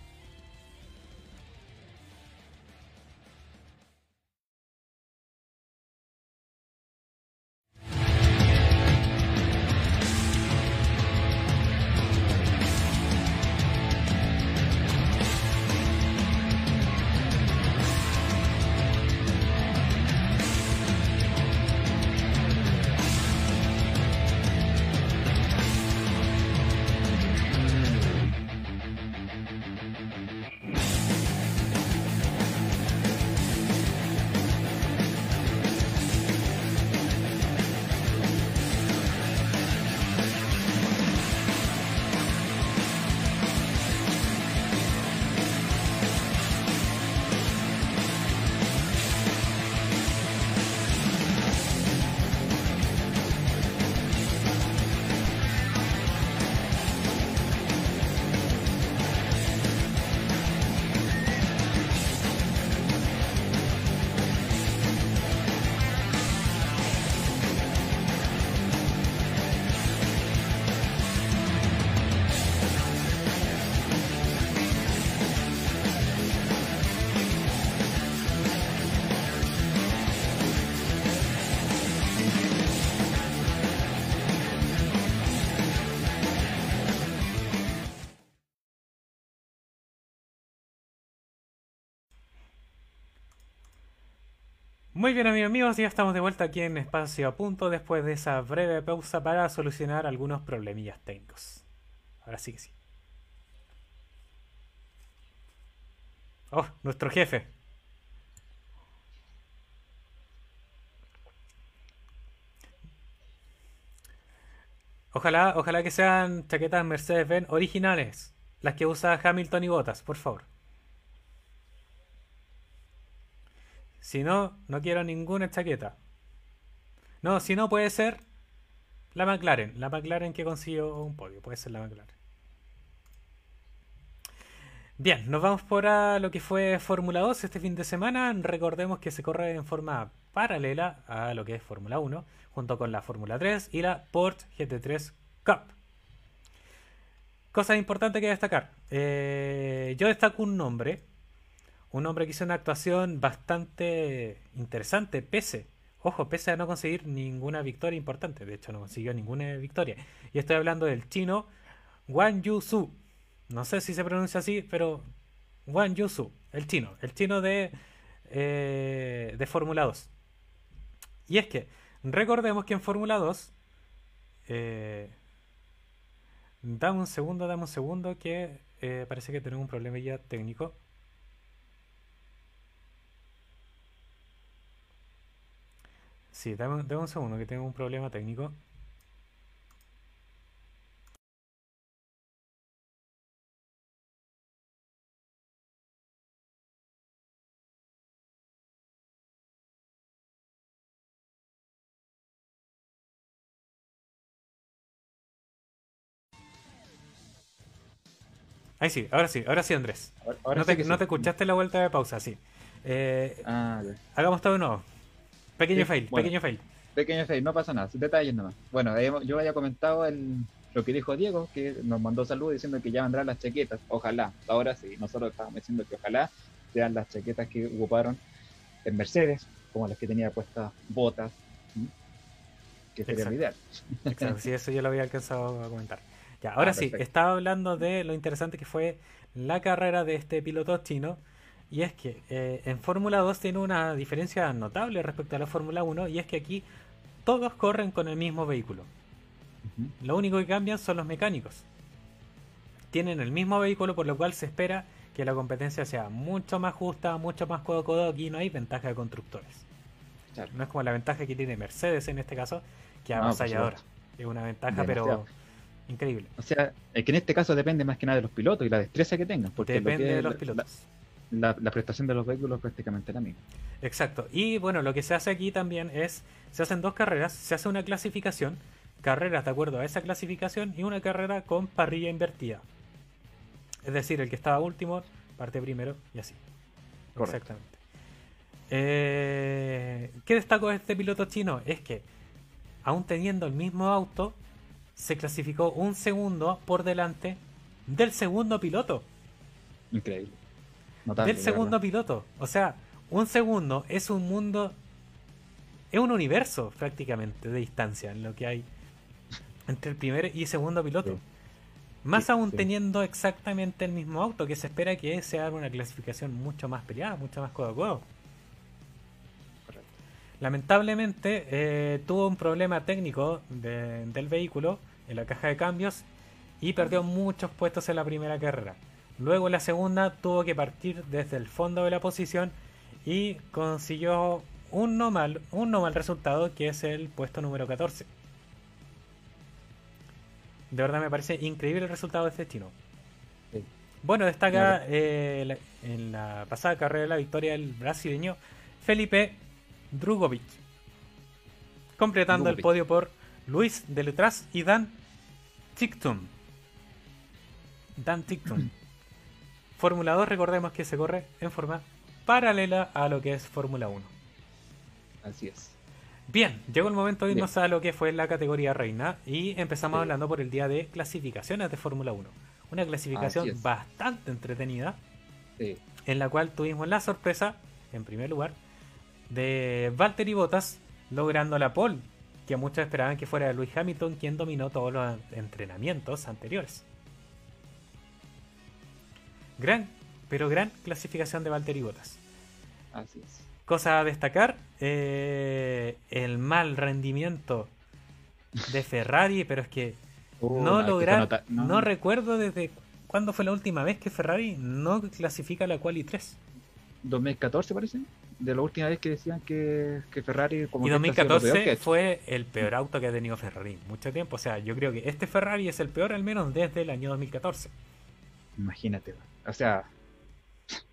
Muy bien amigos míos, ya estamos de vuelta aquí en Espacio a Punto después de esa breve pausa para solucionar algunos problemillas técnicos. Ahora sí que sí. Oh, nuestro jefe. Ojalá, ojalá que sean chaquetas Mercedes-Benz originales, las que usa Hamilton y Bottas, por favor. Si no, no quiero ninguna chaqueta. No, si no puede ser la McLaren. La McLaren que consiguió un podio. Puede ser la McLaren. Bien, nos vamos por lo que fue Fórmula 2 este fin de semana. Recordemos que se corre en forma paralela a lo que es Fórmula 1, junto con la Fórmula 3 y la Port GT3 Cup. Cosas importantes que destacar. Eh, yo destaco un nombre un hombre que hizo una actuación bastante interesante, pese, ojo, pese a no conseguir ninguna victoria importante. De hecho, no consiguió ninguna victoria. Y estoy hablando del chino Wang Yusu. No sé si se pronuncia así, pero Wang Yusu, el chino, el chino de, eh, de Fórmula 2. Y es que, recordemos que en Fórmula 2, eh, dame un segundo, dame un segundo, que eh, parece que tenemos un problema ya técnico. Sí, dame, un segundo que tengo un problema técnico. Ahí sí, ahora sí, ahora sí, Andrés. no, te, no te escuchaste la vuelta de pausa, sí. Eh, ah, hagamos todo de nuevo. Pequeño fail, pequeño fail. Pequeño fail, no pasa nada, detalles nomás. Bueno, yo había comentado el, lo que dijo Diego, que nos mandó salud diciendo que ya vendrán las chaquetas. Ojalá, ahora sí, nosotros estábamos diciendo que ojalá sean las chaquetas que ocuparon en Mercedes, como las que tenía puestas botas, que sería lo ideal. Exacto, sí, eso yo lo había alcanzado a comentar. Ya, ahora ah, sí, estaba hablando de lo interesante que fue la carrera de este piloto chino y es que eh, en Fórmula 2 tiene una diferencia notable respecto a la Fórmula 1 y es que aquí todos corren con el mismo vehículo. Lo único que cambian son los mecánicos. Tienen el mismo vehículo por lo cual se espera que la competencia sea mucho más justa, mucho más codo a codo. Aquí no hay ventaja de constructores. No es como la ventaja que tiene Mercedes en este caso, que avasalladora. es una ventaja, pero increíble. O sea, es que en este caso depende más que nada de los pilotos y la destreza que tengan. Porque depende de los pilotos la, prestación de los vehículos prácticamente la misma. Exacto. Y bueno, lo que se hace aquí también es, se hacen dos carreras, se hace una clasificación, carreras de acuerdo a esa clasificación y una carrera con parrilla invertida. Es decir, el que estaba último parte primero y así. Exactamente. Eh, ¿Qué destaco de este piloto chino? Es que, aún teniendo el mismo auto, se clasificó un segundo por delante del segundo piloto. Increíble del segundo piloto. O sea, un segundo es un mundo, es un universo prácticamente de distancia en lo que hay entre el primer y segundo piloto. Más aún teniendo exactamente el mismo auto, que se espera que sea una clasificación mucho más peleada, mucho más codo a codo. Lamentablemente eh, tuvo un problema técnico del vehículo en la caja de cambios y perdió muchos puestos en la primera carrera. Luego en la segunda tuvo que partir desde el fondo de la posición y consiguió un no mal, un no mal resultado que es el puesto número 14. De verdad me parece increíble el resultado de este chino. Bueno, destaca eh, en la pasada carrera la victoria del brasileño Felipe Drugovic, completando el podio por Luis Deletras y Dan Tictum. Dan Tictum. Fórmula 2, recordemos que se corre en forma paralela a lo que es Fórmula 1. Así es. Bien, llegó el momento de irnos a lo que fue la categoría reina y empezamos hablando por el día de clasificaciones de Fórmula 1. Una clasificación bastante entretenida, en la cual tuvimos la sorpresa, en primer lugar, de Valtteri Bottas logrando la pole, que muchos esperaban que fuera Luis Hamilton quien dominó todos los entrenamientos anteriores. Gran, pero gran clasificación de Valtteri Bottas. Así es. Cosa a destacar, eh, el mal rendimiento de Ferrari, pero es que Uh, no que lograr, no. recuerdo desde cuándo fue la última vez que Ferrari no clasifica la Quali 3. 2014 parece, de la última vez que decían que, que Ferrari como Y que este ha sido lo peor que ha 2014 hecho. fue el peor auto que ha tenido Ferrari mucho tiempo. O sea, yo creo que este Ferrari es el peor al menos desde el año 2014. Imagínate, o sea,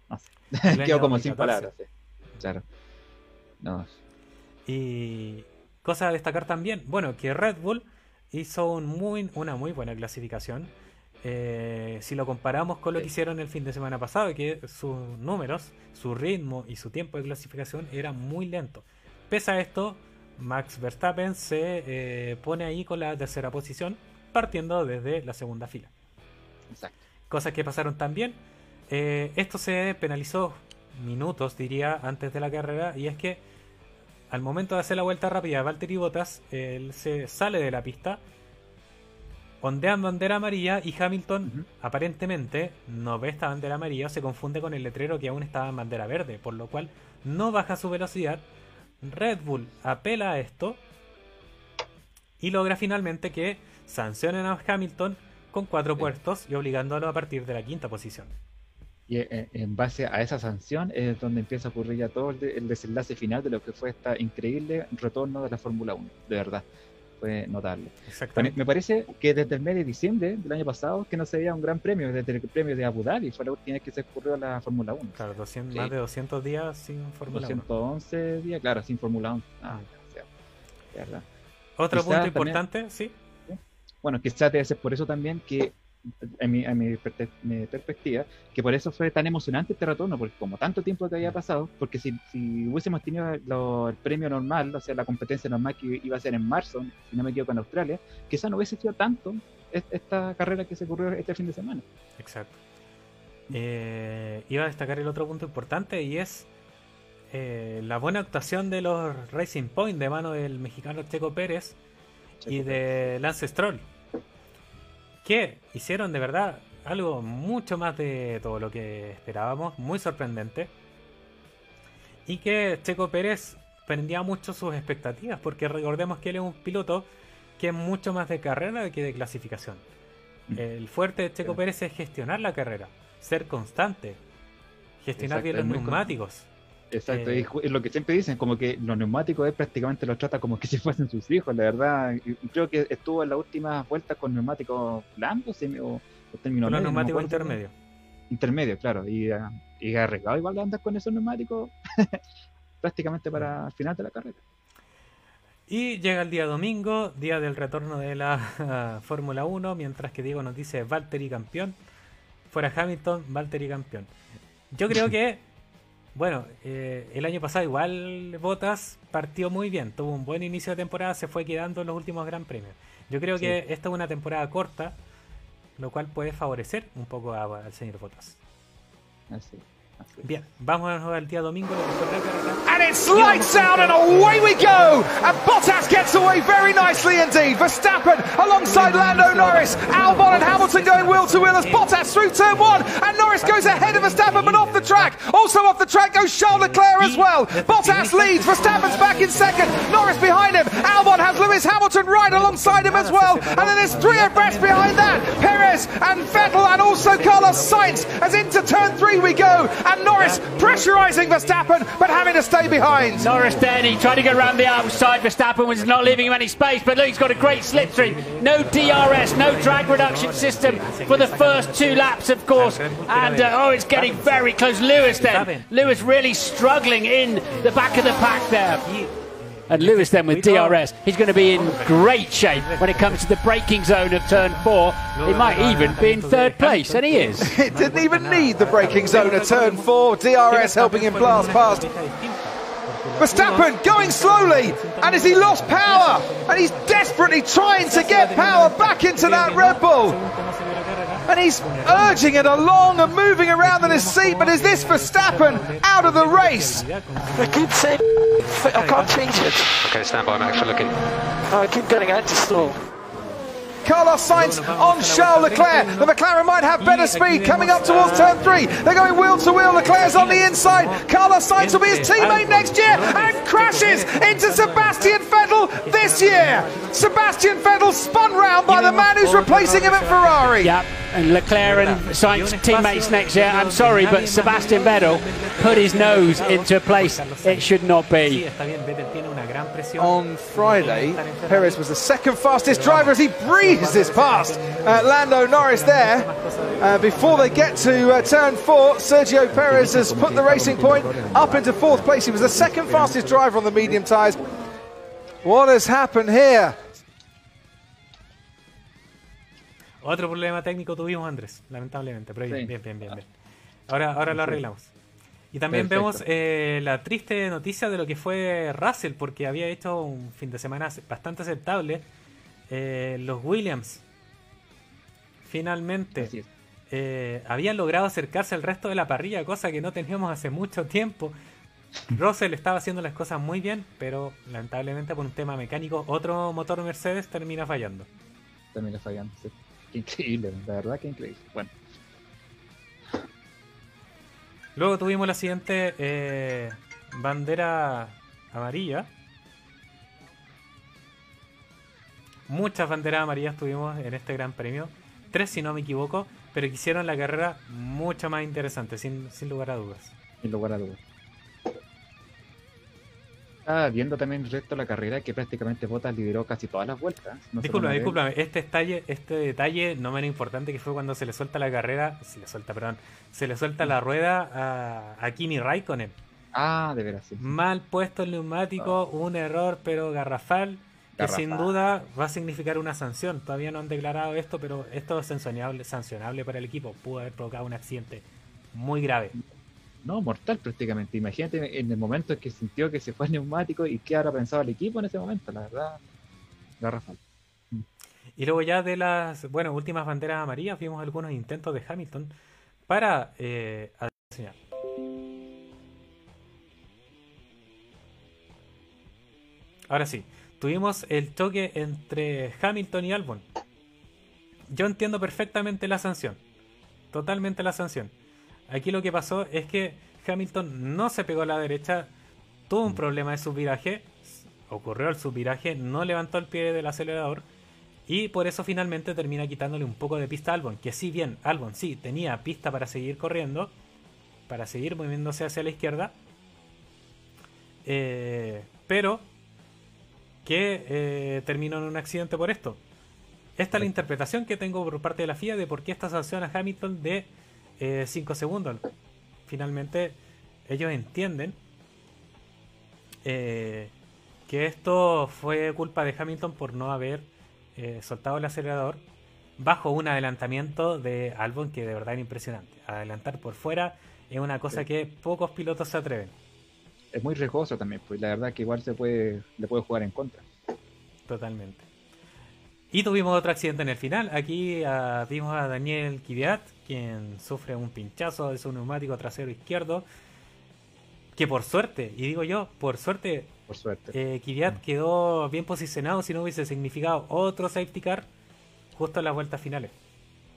no sé, quedo como sin 2014. palabras. sí. Claro. No, Y cosa a destacar también, bueno, que Red Bull hizo un muy, una muy buena clasificación. Eh, si lo comparamos con lo Sí. que hicieron el fin de semana pasado, que sus números, su ritmo y su tiempo de clasificación era muy lento. Pese a esto, Max Verstappen se eh, pone ahí con la tercera posición, partiendo desde la segunda fila. exacto. Cosas que pasaron también. Eh, esto se penalizó minutos, diría, antes de la carrera. Y es que al momento de hacer la vuelta rápida, Valtteri Bottas él se sale de la pista, ondeando bandera amarilla. Y Hamilton, aparentemente, no ve esta bandera amarilla, o se confunde con el letrero que aún estaba en bandera verde, por lo cual no baja su velocidad. Red Bull apela a esto y logra finalmente que sancionen a Hamilton con cuatro Sí. puestos y obligándolo a partir de la quinta posición. Y eh, en base a esa sanción es donde empieza a ocurrir ya todo el, de- el desenlace final de lo que fue esta increíble retorno de la Fórmula 1. De verdad, fue notable. Me, Exactamente. me parece que desde el mes de diciembre del año pasado que no se veía un gran premio, desde el premio de Abu Dhabi, fue la última vez que se ocurrió la Fórmula 1. Claro, 200 Sí. más de 200 días sin Fórmula 1. 211 días, claro, sin Fórmula 1. Ah, o sea, de verdad. Otro Quizás punto también- importante, sí. Bueno, quizás debe ser por eso también que, en mi, en mi perspectiva, que por eso fue tan emocionante este retorno, porque como tanto tiempo que había pasado, porque si, si hubiésemos tenido lo- el premio normal, o sea, la competencia normal que iba a ser en marzo, si no me equivoco, en Australia, quizás no hubiese sido tanto es- esta carrera que se ocurrió este fin de semana. Exacto. Eh, iba a destacar el otro punto importante y es eh, la buena actuación de los Racing Point de mano del mexicano Checo Pérez y de Lance Stroll. Que hicieron de verdad algo mucho más de todo lo que esperábamos, muy sorprendente. Y que Checo Pérez prendía mucho sus expectativas, porque recordemos que él es un piloto que es mucho más de carrera que de clasificación. Mm. El fuerte de Checo. Pérez es gestionar la carrera, ser constante, gestionar bien los con- neumáticos. Exacto, Eh, es lo que siempre dicen, como que los neumáticos él prácticamente los trata como que si fuesen sus hijos, la verdad. Creo que estuvo en las últimas vueltas con neumáticos blandos semi- o, o término Con los no neumáticos acuerdo. intermedios. Intermedio, claro. Y, ah, y arriesgado igual andar con esos neumáticos prácticamente para el final de la carrera. Y llega el día domingo, día del retorno de la Fórmula 1, mientras que Diego nos dice Valtteri campeón. Fuera Hamilton, Valtteri campeón. Yo creo que, bueno, eh, el año pasado igual Bottas partió muy bien, tuvo un buen inicio de temporada, se fue quedando en los últimos Gran Premios. Yo creo Sí. que esta es una temporada corta, lo cual puede favorecer un poco a- al señor Bottas. Así, así. Bien, vamos día domingo. And it's lights out and away we go. And Bottas gets away very nicely indeed. Verstappen alongside Lando Norris. Albon and Hamilton going wheel to wheel as Bottas through turn one. And Norris goes ahead of Verstappen but off the track. Also off the track goes Charles Leclerc as well. Bottas leads. Verstappen's back in second. Norris behind him. Albon has Lewis Hamilton right alongside him as well. And then there's three abreast behind that. Perez and Vettel and also Carlos Sainz as into turn three we go. And Norris pressurising Verstappen but having to stay behind. Norris then, he tried to go around the outside. Verstappen was not leaving him any space, but look, he's got a great slipstream. No DRS, no drag reduction system for the first two laps, of course. And uh, oh, it's getting very close. Lewis then, Lewis really struggling in the back of the pack there. Y, And Lewis then with DRS, he's going to be in great shape when it comes to the braking zone of turn four. He might even be in third place, and he is. It didn't even need the braking zone at turn four. DRS helping him blast past. Verstappen going slowly, and as he lost power, and he's desperately trying to get power back into that Red Bull. And he's urging it along and moving around in his seat, but is this Verstappen out of the race? I keep saying I can't change it. Okay, stand by, Max. We're looking. I keep getting anti-stall. Carlos Sainz on Charles Leclerc. The McLaren might have better speed coming up towards turn three. They're going wheel to wheel. Leclerc's on the inside. Carlos Sainz will be his teammate next year and crashes into Sebastian Vettel this year. Sebastian Vettel spun round by the man who's replacing him at Ferrari. Yep. And Leclerc and Sainz teammates next year. I'm sorry, but Sebastian Vettel put his nose into a place it should not be. On Friday, Perez was the second fastest driver as he breezes past uh, Lando Norris there. Uh, before they get to uh, turn four, Sergio Perez has put the racing point up into fourth place. He was the second fastest driver on the medium tyres. What has happened here? Otro problema técnico tuvimos, Andrés, lamentablemente, pero bien, Sí. bien, bien, bien, bien. Ahora, ahora lo arreglamos. Y también Perfecto. vemos eh, la triste noticia de lo que fue Russell, porque había hecho un fin de semana bastante aceptable. Eh, los Williams, finalmente, eh, habían logrado acercarse al resto de la parrilla, cosa que no teníamos hace mucho tiempo. Russell estaba haciendo las cosas muy bien, pero lamentablemente por un tema mecánico, otro motor Mercedes termina fallando. También le fallan. sí. Qué increíble, la verdad que increíble. Bueno, Luego tuvimos la siguiente eh, bandera amarilla. Muchas banderas amarillas tuvimos en este gran premio. Tres si no me equivoco, pero que hicieron la carrera mucho más interesante, sin, sin lugar a dudas. sin lugar a dudas. Estaba viendo también el resto de la carrera que prácticamente Bottas lideró casi todas las vueltas. No discúlpame, este detalle, este detalle no menos importante que fue cuando se le suelta la carrera, se le suelta, perdón, se le suelta la rueda a, a Kimi Raikkonen. Ah, de veras, sí. Mal puesto el neumático, un error pero garrafal, que sin duda va a significar una sanción. Todavía no han declarado esto, pero esto es sancionable, sancionable para el equipo. Pudo haber provocado un accidente muy grave. No, mortal prácticamente. Imagínate en el momento en que sintió que se fue el neumático y qué habrá pensado el equipo en ese momento, la verdad. Garrafal. Y luego ya de las, bueno, últimas banderas amarillas, vimos algunos intentos de Hamilton para eh. Ahora sí, tuvimos el choque entre Hamilton y Albon. Yo entiendo perfectamente la sanción. Totalmente la sanción. Aquí lo que pasó es que Hamilton no se pegó a la derecha, tuvo un problema de subviraje, ocurrió el subviraje, no levantó el pie del acelerador y por eso finalmente termina quitándole un poco de pista a Albon, que si bien Albon sí tenía pista para seguir corriendo, para seguir moviéndose hacia la izquierda, eh, pero que eh, terminó en un accidente por esto. Esta es la interpretación que tengo por parte de la FIA de por qué esta sanción a Hamilton de 5 segundos. Finalmente, ellos entienden eh, que esto fue culpa de Hamilton por no haber eh, soltado el acelerador bajo un adelantamiento de Albon que de verdad era impresionante. Adelantar por fuera es una cosa Sí. que pocos pilotos se atreven. Es muy riesgoso también, pues la verdad que igual se puede, le puede jugar en contra. Totalmente. Y tuvimos otro accidente en el final. Aquí ah, vimos a Daniel Kvyat, quien sufre un pinchazo de su neumático trasero izquierdo. Que por suerte, y digo yo, por suerte, Por suerte. eh, Kvyat quedó bien posicionado si no hubiese significado otro safety car justo en las vueltas finales.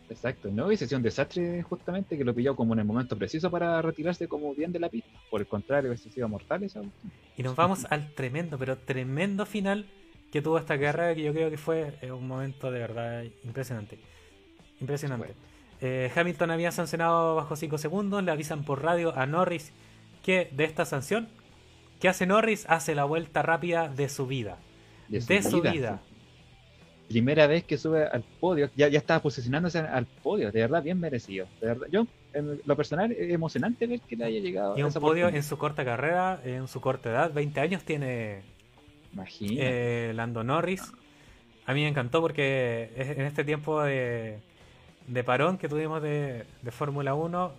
Exacto. No hubiese sido un desastre justamente que lo pilló como en el momento preciso para retirarse como bien de la pista. Por el contrario, hubiese sido mortal esa. Y nos vamos al tremendo, pero tremendo final que tuvo esta carrera, que yo creo que fue eh, un momento de verdad impresionante. Impresionante. Eh, Hamilton había sancionado bajo 5 segundos, le avisan por radio a Norris que de esta sanción, ¿qué hace Norris? Hace la vuelta rápida de su vida. De su vida. Primera vez que sube al podio, ya, ya estaba posicionándose al podio, de verdad bien merecido. De verdad, yo, en lo personal, es emocionante ver que le haya llegado Y a un esa podio en su corta carrera, en su corta edad, 20 años tiene. Eh, Lando Norris. A mí me encantó porque en este tiempo de, de parón que tuvimos de, de Fórmula 1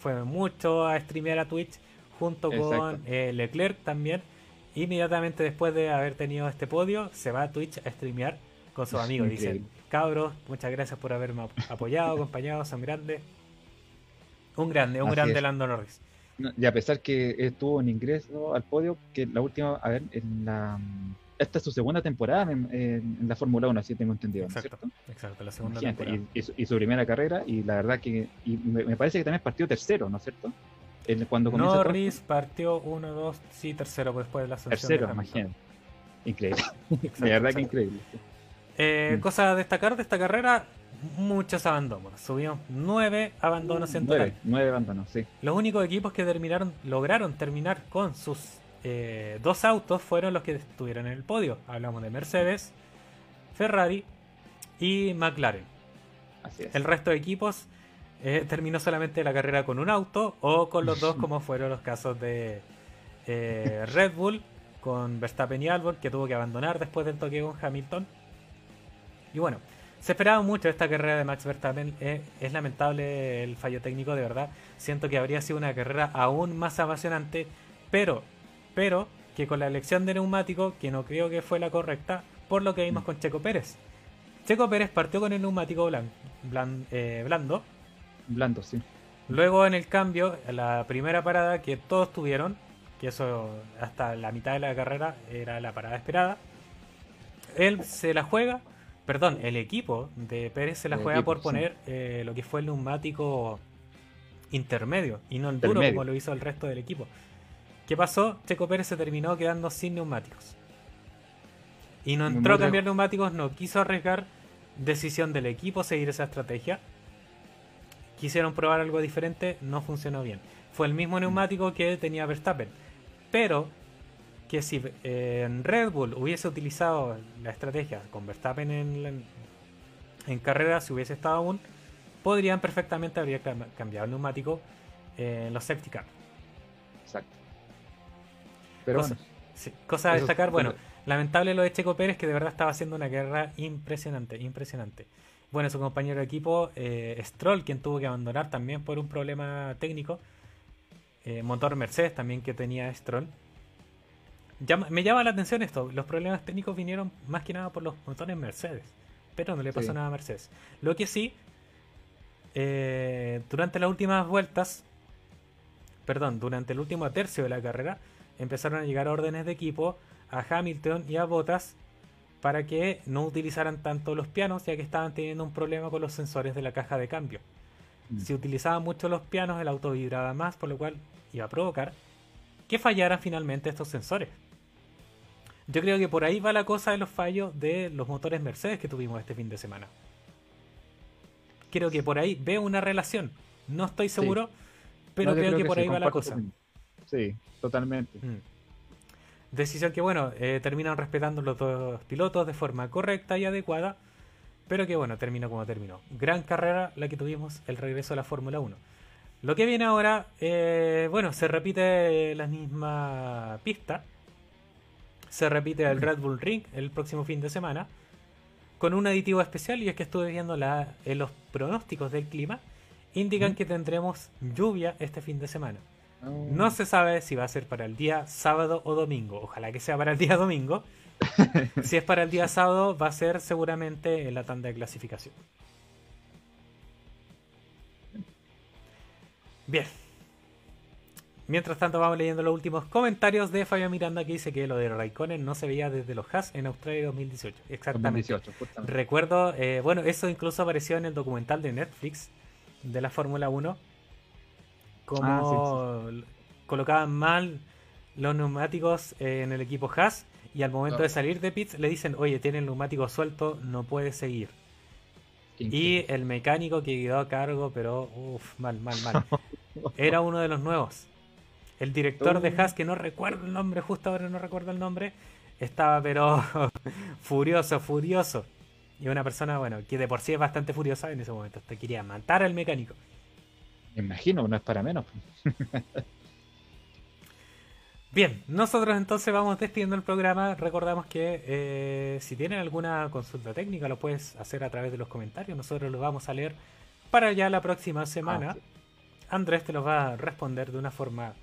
fue mucho a streamear a Twitch junto con eh, Leclerc también. Inmediatamente después de haber tenido este podio, se va a Twitch a streamear con sus amigos. Dicen, cabros, muchas gracias por haberme ap- apoyado, acompañado, son grandes. Un grande, un Así grande es. Lando Norris. Y a pesar que estuvo en ingreso al podio, que la última, a ver, en la, esta es su segunda temporada en, en- en la Fórmula 1, así tengo entendido, ¿no es Exacto, cierto? exacto, la segunda Imagínate, temporada. y, y su, y su primera carrera, y la verdad que y me, me parece que también partió tercero, ¿no es cierto? El- cuando comienza Norris partió 1, 2, sí, tercero después de la sanción. tercero, imagínate. Increíble, Exacto, de verdad que exacto. increíble. Eh, Mm. Cosa a destacar de esta carrera, muchos abandonos. Subimos 9 abandonos en total. Nueve, nueve abandonos, sí. Los únicos equipos que terminaron, lograron terminar con sus eh, dos autos fueron los que estuvieron en el podio. Hablamos de Mercedes, Ferrari y McLaren. Así es. El resto de equipos eh, terminó solamente la carrera con un auto o con los dos, como fueron los casos de eh, Red Bull con Verstappen y Albon, que tuvo que abandonar después del toque con Hamilton. Y bueno, se esperaba mucho esta carrera de Max Verstappen. eh, es lamentable el fallo técnico, de verdad. Siento que habría sido una carrera aún más apasionante, pero, pero que con la elección de neumático, que no creo que fue la correcta, por lo que vimos con Checo Pérez. Checo Pérez partió con el neumático blan- blan- eh, blando. Blando, sí. Luego en el cambio, la primera parada que todos tuvieron, que eso hasta la mitad de la carrera era la parada esperada, él se la juega, perdón, el equipo de Pérez se la El juega equipo, por sí. poner eh, lo que fue el neumático intermedio y no el duro Intermedio. como lo hizo el resto del equipo. ¿Qué pasó? Checo Pérez se terminó quedando sin neumáticos. Y no entró a cambiar neumáticos, no quiso arriesgar. Decisión del equipo seguir esa estrategia. Quisieron probar algo diferente, no funcionó bien. Fue el mismo neumático que tenía Verstappen. Pero que si eh, Red Bull hubiese utilizado la estrategia con Verstappen en, en carrera, si hubiese estado aún, podrían perfectamente haber cam- cambiado el neumático eh, en los safety car. Exacto. Pero Cosa- bueno, Sí, cosa a destacar, bueno, lamentable lo de Checo Pérez, que de verdad estaba haciendo una guerra impresionante, impresionante. Bueno, su compañero de equipo, eh, Stroll, quien tuvo que abandonar también por un problema técnico. Eh, motor Mercedes también que tenía Stroll. Llama- me llama la atención esto, los problemas técnicos vinieron más que nada por los motores Mercedes, pero no le pasó Sí. nada a Mercedes. Lo que sí, eh, durante las últimas vueltas, perdón, durante el último tercio de la carrera, empezaron a llegar órdenes de equipo a Hamilton y a Bottas para que no utilizaran tanto los pianos, ya que estaban teniendo un problema con los sensores de la caja de cambio. Mm. Si utilizaban mucho los pianos, el auto vibraba más, por lo cual iba a provocar que fallaran finalmente estos sensores. Yo creo que por ahí va la cosa de los fallos de los motores Mercedes que tuvimos este fin de semana. Creo que por ahí veo una relación. No estoy seguro, pero no, creo, que, por sí, ahí va la cosa. Sí, totalmente. Mm. Decisión que, bueno, eh, terminan respetando los dos pilotos de forma correcta y adecuada, pero que, bueno, terminó como terminó. Gran carrera la que tuvimos, el regreso a la Fórmula 1. Lo que viene ahora, eh, bueno, se repite la misma pista, se repite el Red Bull Ring el próximo fin de semana, con un aditivo especial, y es que estuve viendo la, en los pronósticos del clima, indican que tendremos lluvia este fin de semana. No se sabe si va a ser para el día sábado o domingo. Ojalá que sea para el día domingo. si es para el día sábado, va a ser seguramente en la tanda de clasificación. Bien. Mientras tanto, vamos leyendo los últimos comentarios de Fabio Miranda que dice que lo de Raikkonen no se veía desde los Haas en Australia 2018. Exactamente. 2018, justamente. Recuerdo, eh, bueno, eso incluso apareció en el documental de Netflix de la Fórmula 1. Como Ah, colocaban mal los neumáticos eh, en el equipo Haas y al momento Claro. de salir de pits le dicen, oye, tiene el neumático suelto, no puede seguir. Y el mecánico que quedó a cargo, pero uff, mal, mal, mal. Era uno de los nuevos. El director de Oh. Haas, que no recuerdo el nombre, justo ahora no recuerdo el nombre, estaba pero furioso, furioso. Y una persona, bueno, que de por sí es bastante furiosa en ese momento, hasta quería matar al mecánico. Me imagino, no es para menos. Bien, nosotros entonces vamos despidiendo el programa. Recordamos que eh, si tienen alguna consulta técnica lo puedes hacer a través de los comentarios. Nosotros lo vamos a leer para ya la próxima semana. Ah, sí. Andrés te los va a responder de una forma...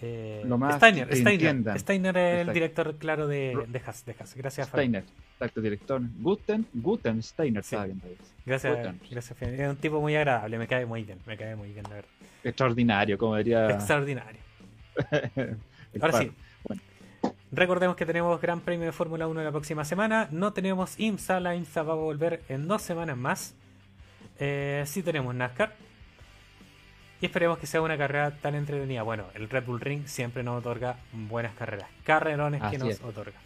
eh, Lo más Steiner, que Steiner, entiendan. Steiner es el director, claro, de, de Haas, de Haas. Gracias. Steiner, exacto, director. Guten, Guten Steiner, Sí. Gracias, Guten. gracias. Es un tipo muy agradable, me cae muy bien, me cae muy bien, la verdad. Extraordinario, como diría. Extraordinario. Ahora sí. Bueno. Recordemos que tenemos Gran Premio de Fórmula 1 la próxima semana. No tenemos IMSA, la IMSA va a volver en dos semanas más. Eh, sí tenemos NASCAR. Y esperemos que sea una carrera tan entretenida. Bueno, el Red Bull Ring siempre nos otorga buenas carreras. Carrerones que nos es. otorga.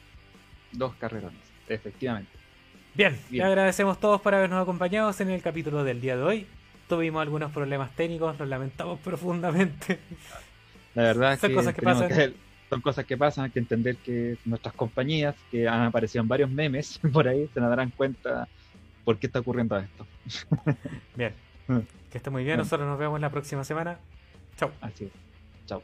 Dos carrerones, efectivamente. Bien, Bien. le agradecemos todos por habernos acompañado en el capítulo del día de hoy. Tuvimos algunos problemas técnicos, los lamentamos profundamente. La verdad es Son que, cosas que pasan. son cosas que pasan, hay que entender que nuestras compañías, que han aparecido en varios memes por ahí, se nos darán cuenta por qué está ocurriendo esto. Bien. Que esté muy bien. Bien. Nosotros nos vemos la próxima semana. Chao. Así es. Chao.